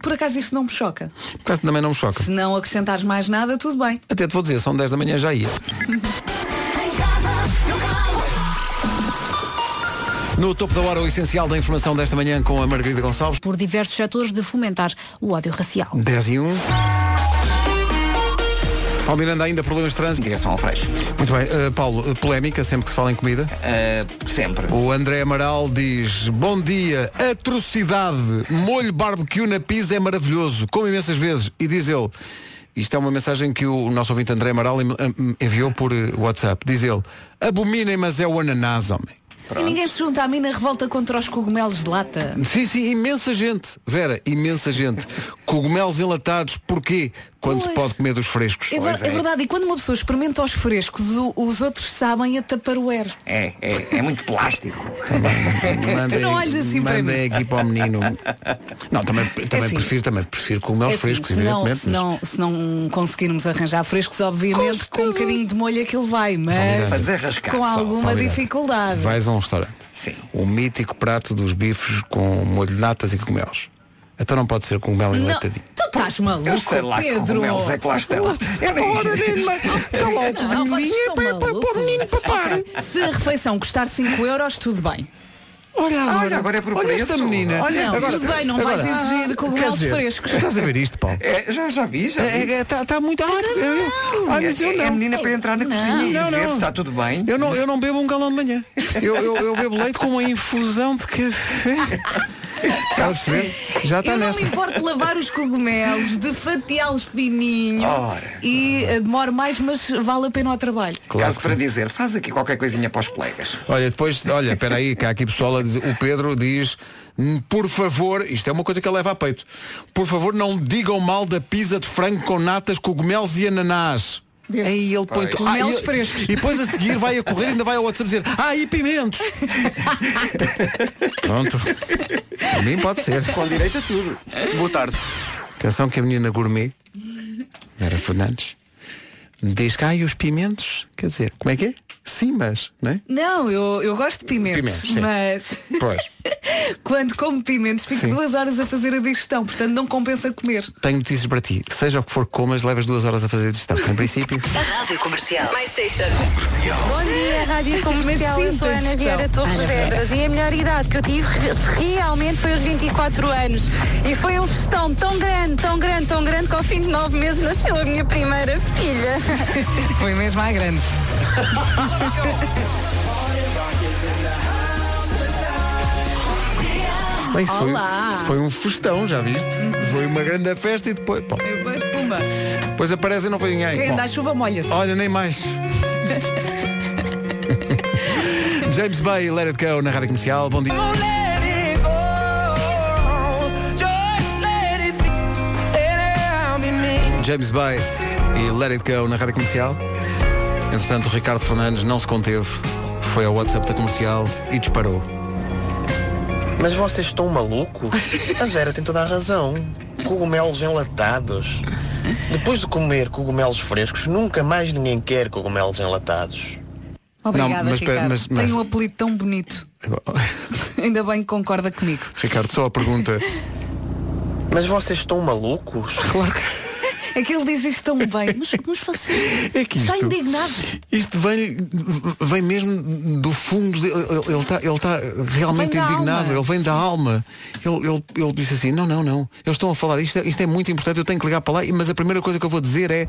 por acaso isto não me choca. Por acaso também não me choca. Se não acrescentares mais nada, tudo bem. Até te vou dizer, são 10 da manhã já ia. No topo da hora, o essencial da informação desta manhã com a Margarida Gonçalves. Por diversos setores de fomentar o ódio racial. 10 e 1. Paulo Miranda, ainda problemas de trânsito? Direção ao Freixo. Muito bem. Uh, Paulo, uh, polémica, sempre que se fala em comida. Uh, sempre. O André Amaral diz, bom dia, atrocidade, molho barbecue na pizza é maravilhoso, como imensas vezes. E diz ele, isto é uma mensagem que o nosso ouvinte André Amaral em- em- enviou por eh, WhatsApp. Diz ele, abominem, mas é o ananás, homem. E ninguém se junta a mim na revolta contra os cogumelos de lata. Sim, sim, imensa gente. Vera, imensa gente. Cogumelos enlatados, porquê? Quando se Pois. pode comer dos frescos. É, ver- é verdade, e quando uma pessoa experimenta os frescos, o- os outros sabem a taparoeiro. É, é, é muito plástico. Mandem, Tu não olhes assim para mandem aqui para o menino. Não, também, também assim. prefiro, também prefiro cogumelos É assim, frescos, se, não, evidentemente. se, não, se não conseguirmos arranjar frescos, obviamente, com, um bocadinho de molho aquilo vai, mas Mas é rascar com alguma dificuldade. Vais a um restaurante. Sim. O mítico prato dos bifes com molho de natas e cogumelos. Então não pode ser cogumelo Não, enlatadinho. Estás maluco, Eu sei lá Pedro. cogumelos é que lá estão. Eu nem- Ora. Está lá o Não, cogumelinho vocês é para, estão para, para o menino papar. Se a refeição custar 5 euros, tudo bem. Olha agora, Olha, agora é por olha preço. esta menina. Olha, Não, agora, tudo bem, não agora- vais exigir Quer cogumelos dizer, frescos. Estás a ver isto, Paulo? É, já, já vi, já vi. Está é, tá, tá muito. Ah, eu, eu, ah, mas eu é, é a não. menina para entrar na cozinha e Não, ver não. se está tudo bem. Eu não, eu não bebo um galão de manhã. Eu, eu, eu bebo leite com uma infusão de café. Estás a perceber? Já está Eu não nessa. me importo de lavar os cogumelos, de fatiá-los fininho Ora. e eh, demoro mais, mas vale a pena o trabalho. Claro Caso que para sim. dizer, faz aqui qualquer coisinha para os colegas. Olha, depois, olha, espera aí, que há aqui pessoal a dizer, o Pedro diz, "Hum, por favor, isto é uma coisa que ele leva a peito, por favor não digam mal da pizza de frango com natas, cogumelos e ananás. Deus. Aí ele põe Pois. Cogumelos e- frescos. E depois a seguir vai a correr e ainda vai ao WhatsApp dizer Ah, e pimentos Pronto A mim pode ser Com direito a tudo. Boa tarde. Atenção que a menina gourmet Vera Fernandes Diz que ah, e os pimentos Quer dizer, como é que é? Sim, mas, não é? Não, eu, eu gosto de pimentos, Pimentos, mas Pois quando como pimentos fico Sim. duas horas a fazer a digestão, portanto não compensa comer. Tenho notícias para ti. Seja o que for que comas, levas duas horas a fazer a digestão. Em princípio. Rádio Comercial. Station. Bom dia, Rádio Comercial. Eu sou a Ana. Vieira Torres Vedras e a melhor idade que eu tive re- realmente foi aos 24 anos. E foi um festão tão grande, tão grande, tão grande que ao fim de nove meses nasceu a minha primeira filha. Foi mesmo à grande. Bem, isso, foi, Olá. isso foi um festão, já viste? Foi uma grande festa e depois. Bom, depois, pumba. depois aparece e não foi ninguém. Quem Bom, chuva molha-se. olha, nem mais. James Bay, Let It Go na rádio comercial. Bom dia. James Bay e Let It Go na rádio comercial. Entretanto, o Ricardo Fernandes não se conteve, foi ao WhatsApp da comercial e disparou. Mas vocês estão malucos? A Vera tem toda a razão. Cogumelos enlatados. Depois de comer cogumelos frescos, nunca mais ninguém quer cogumelos enlatados. Obrigada, Não, mas Ricardo. mas- mas- Tem um apelido tão bonito. Ainda bem que concorda comigo. Ricardo, só a pergunta. Mas vocês estão malucos? Claro que. É que ele diz isto tão bem. Mas, mas vocês. É que Está isto- indignado. Isto vem, vem mesmo do fundo, de- ele está ele tá realmente indignado, alma. ele vem da alma. Ele, ele, ele disse assim, não, não, não, eles estão a falar, isto é, isto é muito importante, eu tenho que ligar para lá, mas a primeira coisa que eu vou dizer é.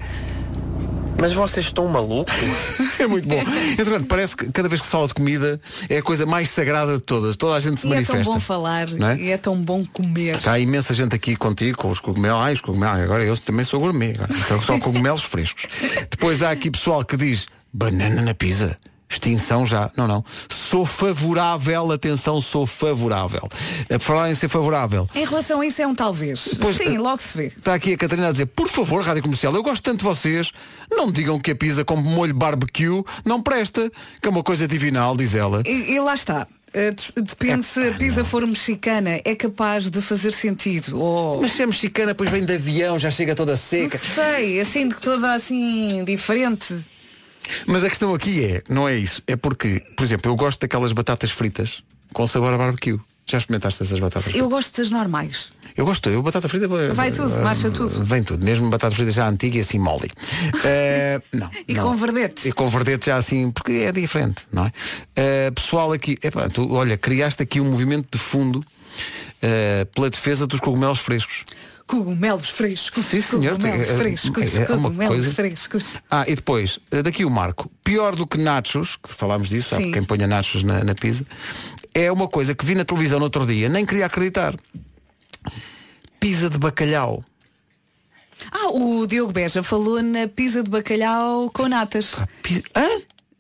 Mas vocês estão malucos? É muito bom. Entretanto, parece que cada vez que se fala de comida é a coisa mais sagrada de todas. Toda a gente se E é manifesta. tão bom falar. É? E é tão bom comer. Está imensa gente aqui contigo com os cogumelos. Ai, os cogumelos. Agora eu também sou gourmet. Agora. Então só cogumelos frescos. Depois há aqui pessoal que diz banana na pizza. Extinção já. Não, não. Sou favorável. Atenção, sou favorável. A falar em ser favorável. Em relação a isso é um talvez. Pois, Sim, eh, logo se vê. Está aqui a Catarina a dizer, por favor, Rádio Comercial, eu gosto tanto de vocês, não digam que a pizza com molho barbecue não presta, que é uma coisa divinal, diz ela. E, e lá está. Uh, Depende se a pizza for mexicana, é capaz de fazer sentido. Ou... Mas se é mexicana, depois vem de avião, já chega toda Não seca. sei, assim de toda assim diferente. Mas a questão aqui é, não é isso, é porque, por exemplo, eu gosto daquelas batatas fritas com sabor a barbecue. Já experimentaste essas batatas fritas? Eu gosto das normais. Eu gosto, eu batata frita Vai tudo, eh, marcha tudo. Vem tudo, mesmo batata frita já antiga e assim mole. Eh, não. E não. com verdete. E com verdete já assim, porque é diferente, não é? Eh, pessoal aqui, epá, tu, olha, criaste aqui um movimento de fundo eh, pela defesa dos cogumelos frescos. Cogumelos frescos. Sim, senhor. Cogumelos É- é- frescos. é uma cogumelos coisa- frescos. Ah, e depois, eh, daqui o Marco, pior do que nachos, que falámos disso, sabe quem ponha nachos na, na pizza, é uma coisa que vi na televisão no outro dia, nem queria acreditar. Pizza de bacalhau. Ah, o Diogo Beja falou na pizza de bacalhau com natas.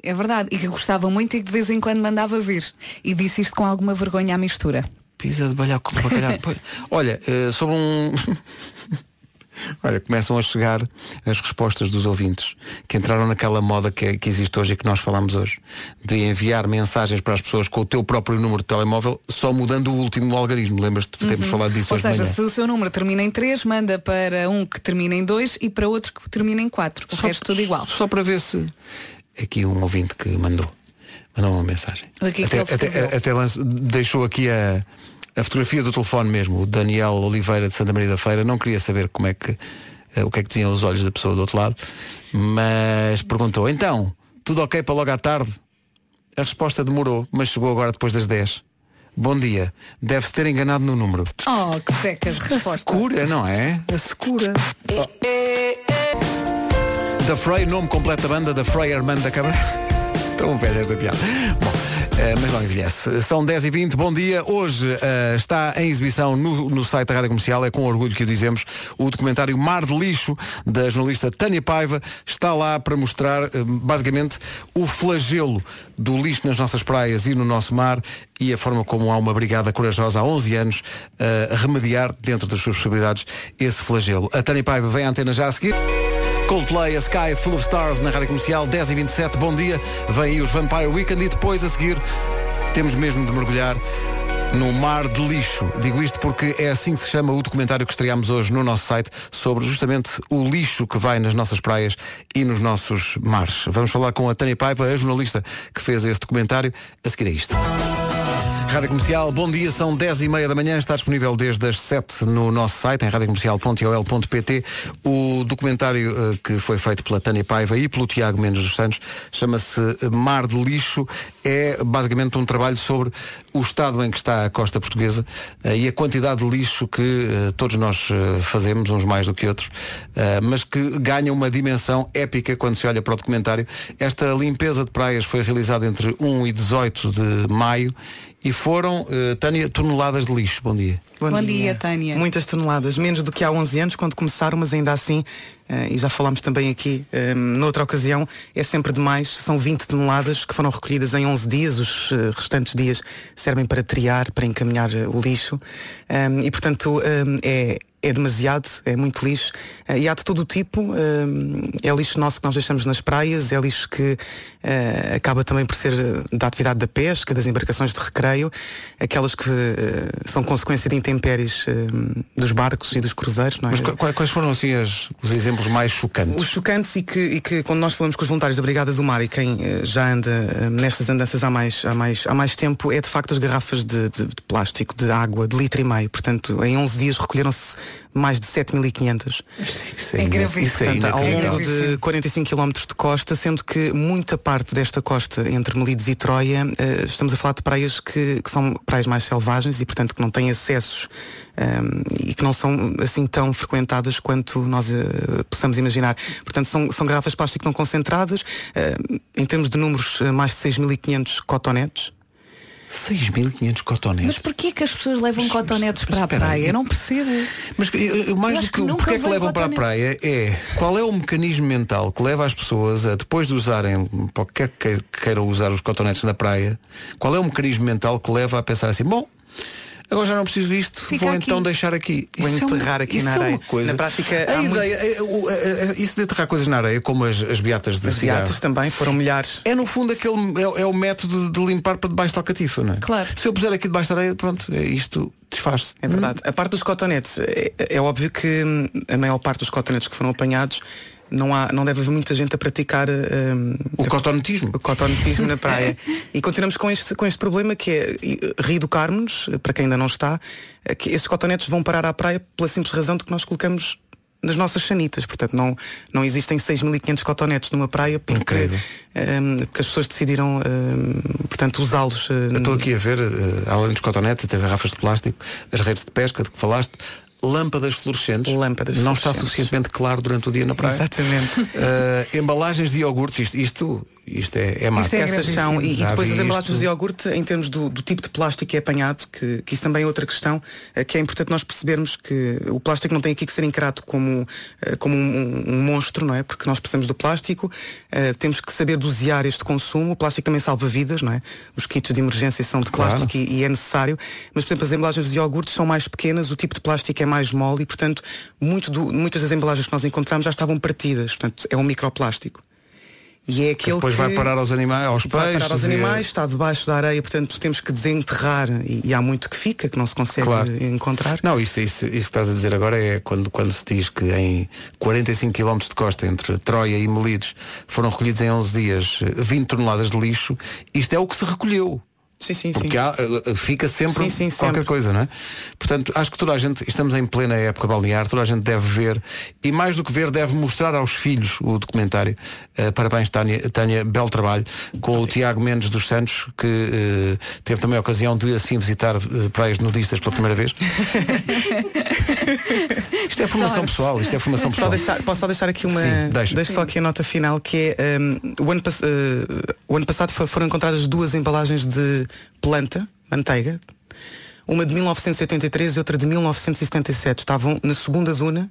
É verdade. E que gostava muito e que de vez em quando mandava vir. E disse isto com alguma vergonha à mistura. Pizza de bacalhau. Olha, eh, sobre um. Olha, começam a chegar as respostas dos ouvintes que entraram naquela moda que, que existe hoje e que nós falamos hoje, de enviar mensagens para as pessoas com o teu próprio número de telemóvel, só mudando o último algarismo. Lembras-te de termos Uhum. falado disso Ou hoje de seja, se o seu número termina em 3, manda para um que termina em 2 e para outro que termina em 4. O resto tudo igual. Só para ver se. Aqui um ouvinte que mandou. Mandou uma mensagem. É até, escreveu? até, até lance- deixou aqui a, a fotografia do telefone mesmo, o Daniel Oliveira de Santa Maria da Feira. Não queria saber como é que eh, o que é que diziam os olhos da pessoa do outro lado, mas perguntou, então, tudo ok para logo à tarde? A resposta demorou, mas chegou agora depois das 10. Bom dia. Deve-se ter enganado no número. Oh, que seca de resposta. Cura, não é? A secura. Da Frey, nome completo da banda, da Frey Armando da Câmara. Tão velha esta piada. Bom, mas não envelhece. São 10 e 20 bom dia. Hoje eh, está em exibição no, no site da Rádio Comercial, é com orgulho que o dizemos, o documentário Mar de Lixo, da jornalista Tânia Paiva, está lá para mostrar, eh, basicamente, o flagelo do lixo nas nossas praias e no nosso mar e a forma como há uma brigada corajosa há 11 anos eh, a remediar, dentro das suas possibilidades, esse flagelo. A Tânia Paiva vem à antena já a seguir. Coldplay, a Sky Full of Stars na Rádio Comercial, 10 e 27 bom dia. Vem aí os Vampire Weekend e depois a seguir temos mesmo de mergulhar no mar de lixo. Digo isto porque é assim que se chama o documentário que estreámos hoje no nosso site sobre justamente o lixo que vai nas nossas praias e nos nossos mares. Vamos falar com a Tânia Paiva, a jornalista que fez esse documentário. A seguir a isto. Rádio Comercial, bom dia, são 10 e meia da manhã, está disponível desde as 7 no nosso site, em radiocomercial.ol.pt. O documentário eh, que foi feito pela Tânia Paiva e pelo Tiago Mendes dos Santos chama-se Mar de Lixo. É basicamente um trabalho sobre o estado em que está a costa portuguesa eh, e a quantidade de lixo que eh, todos nós fazemos, uns mais do que outros, mas que ganha uma dimensão épica quando se olha para o documentário. Esta limpeza de praias foi realizada entre 1 e 18 de maio e foram, eh, Tânia, toneladas de lixo. Bom dia. Bom dia, Tânia. Muitas toneladas, menos do que há 11 anos, quando começaram, mas ainda assim, eh, e já falámos também aqui eh, noutra ocasião, é sempre demais. São 20 toneladas que foram recolhidas em 11 dias, os eh, restantes dias servem para triar, para encaminhar o lixo. Um, e, portanto, um, é, é demasiado, é muito lixo. Uh, e há de todo o tipo. É lixo nosso que nós deixamos nas praias, é lixo que uh, acaba também por ser uh, da atividade da pesca, das embarcações de recreio, aquelas que são consequência de intempéries dos barcos e dos cruzeiros. Não é? Mas qu- quais foram assim as- os exemplos mais chocantes? Os chocantes e que, e que quando nós falamos com os voluntários da Brigada do Mar e quem eh, já anda eh, nestas andanças há mais, há, mais, há mais tempo, é de facto as garrafas de, de- de plástico, de água, de litro e meio. Portanto, em 11 dias recolheram-se mais de 7.500. Isso É gravíssimo. Portanto, ao longo É de gravíssimo. 45 km de costa, sendo que muita parte desta costa entre Melides e Troia, eh, estamos a falar de praias que, que são praias mais selvagens e, portanto, que não têm acessos ehm, e que não são assim tão frequentadas quanto nós eh, possamos imaginar. Portanto, são, são garrafas de plástico não concentradas, eh, em termos de números, mais de 6.500 cotonetes. 6.500 cotonetes. Mas porquê que as pessoas levam cotonetes para a praia? Eu não percebo. Mas eu, eu mais Eu do que, que porque é que levam para a praia é qual é o mecanismo mental que leva as pessoas a, depois de usarem, para o que quer que queiram usar os cotonetes na praia, qual é o mecanismo mental que leva a pensar assim, bom, agora já não preciso disto, Fica vou aqui. então deixar aqui. Vou Isso é uma- enterrar aqui isso na é uma areia. coisa. Na prática, a há muito- ideia, é, o- é, é, isso de enterrar coisas na areia, como as, as beatas de As cigarro. beatas também foram milhares. É no fundo aquele é, é o método de limpar para debaixo da alcatifa, não é? Claro. Se eu puser aqui debaixo da areia, pronto, é isto desfaz-se. É verdade. A parte dos cotonetes, é, é óbvio que hum, a maior parte dos cotonetes que foram apanhados não, há, não deve haver muita gente a praticar hum, o cotonetismo. O cotonetismo na praia. E continuamos com este, com este problema que é e, reeducarmos, para quem ainda não está, é que esses cotonetes vão parar à praia pela simples razão de que nós colocamos nas nossas sanitas. Portanto, não, não existem 6.500 cotonetes numa praia porque, hum, porque as pessoas decidiram hum, portanto, usá-los. Eu Estou aqui a ver, eh, além dos cotonetes, ter garrafas de plástico, as redes de pesca de que falaste, lâmpadas fluorescentes. Lâmpadas Não está fluorescentes. suficientemente claro durante o dia na praia. Exatamente. Eh, embalagens de iogurtes, isto, isto, isto é, é massa. Essas são, e, e depois as embalagens isto. de iogurte, em termos do, do tipo de plástico que é apanhado, que, que isso também é outra questão, eh, que é importante nós percebermos que o plástico não tem aqui que ser encarado como, eh, como um, um monstro, não é? Porque nós precisamos do plástico, eh, temos que saber dosear este consumo, o plástico também salva vidas, não é? Os kits de emergência são de Claro. plástico e, e é necessário, mas por exemplo as embalagens de iogurtes são mais pequenas, o tipo de plástico é mais mole e portanto muito do- muitas das embalagens que nós encontramos já estavam partidas, portanto é um microplástico. E é aquele depois que vai parar aos animais, aos vai peixes. parar aos animais, está debaixo da areia, portanto temos que desenterrar e, e há muito que fica, que não se consegue Claro. encontrar. Não, isso, isso, isso que estás a dizer agora é quando, quando se diz que em 45 km de costa entre Troia e Melides foram recolhidos em 11 dias eh, 20 toneladas de lixo, isto é o que se recolheu. Sim, sim, Porque há, eh, fica sempre Sim, sim, qualquer sempre. coisa, não é? Portanto, acho que toda a gente, estamos em plena época balnear, toda a gente deve ver e mais do que ver, deve mostrar aos filhos o documentário. Eh, parabéns, Tânia, Tânia, belo trabalho, com o Tiago Mendes dos Santos, que eh, teve também a ocasião de assim visitar eh, praias nudistas pela primeira vez. isto é formação pessoal, isto é formação Só pessoal. deixar- posso só deixar aqui uma. Sim, deixa. deixo só aqui a nota final que é um, o, ano, uh, o ano passado fo- foram encontradas duas embalagens de planta, manteiga, uma de 1983 e outra de 1977. Estavam na segunda duna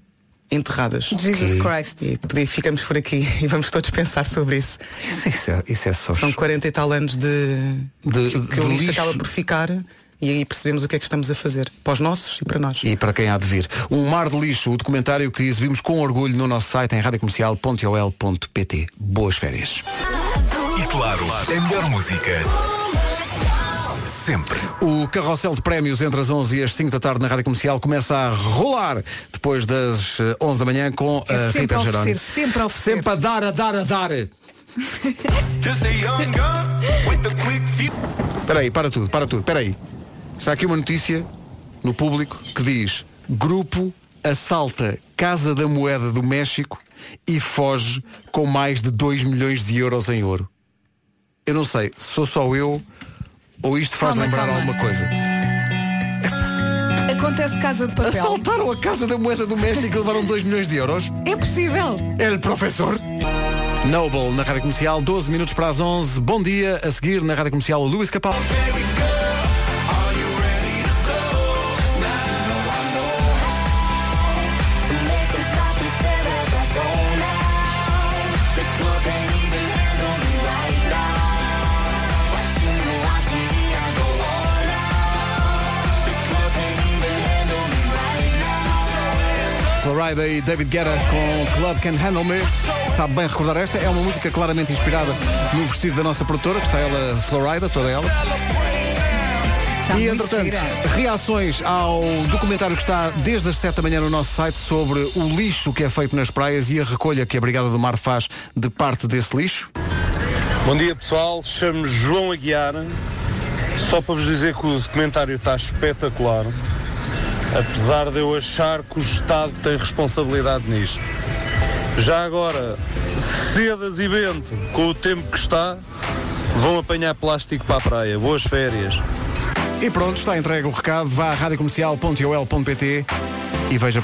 enterradas. Jesus. Christ. E podia- ficamos por aqui e vamos todos pensar sobre isso. Isso é, isso é só São 40 e tal anos de, De- que, que de o lixo, lixo. acaba por ficar e aí percebemos o que é que estamos a fazer. Para os nossos e para nós. E para quem há de vir. Um mar de lixo, o documentário que exibimos com orgulho no nosso site em radiocomercial.ol.pt. Boas férias. E claro, a melhor música. Sempre. O carrossel de prémios entre as 11 e as 5 da tarde na Rádio Comercial começa a rolar depois das eh, 11 da manhã com É a sempre Rita a Geroni. oferecer, sempre a oferecer. Sempre a dar, a dar, a dar. Espera aí, para tudo, para tudo, espera aí. Está aqui uma notícia no público que diz Grupo assalta Casa da Moeda do México e foge com mais de 2 milhões de euros em ouro. Eu não sei, sou só eu ou isto faz Calma, lembrar calma. alguma coisa. Acontece casa de papel. Assaltaram a Casa da Moeda do México e levaram 2 milhões de euros? É possível. El professor. Noble na Rádio Comercial, 12 minutos para as 11. Bom dia. A seguir na Rádio Comercial, Luís Capal. Florida e David Guetta com Club Can Handle Me. Sabe bem recordar esta? É uma música claramente inspirada no vestido da nossa produtora, que está ela, Florida, toda ela. Está e entretanto, reações ao documentário que está desde as 7 da manhã no nosso site sobre o lixo que é feito nas praias e a recolha que a Brigada do Mar faz de parte desse lixo. Bom dia pessoal, chamo-me João Aguiar. Só para vos dizer que o documentário está espetacular. Apesar de eu achar que o Estado tem responsabilidade nisto. Já agora, cedas e vento, com o tempo que está, vão apanhar plástico para a praia. Boas férias. E pronto, está entregue o recado. Vá a radiocomercial.ol.pt e veja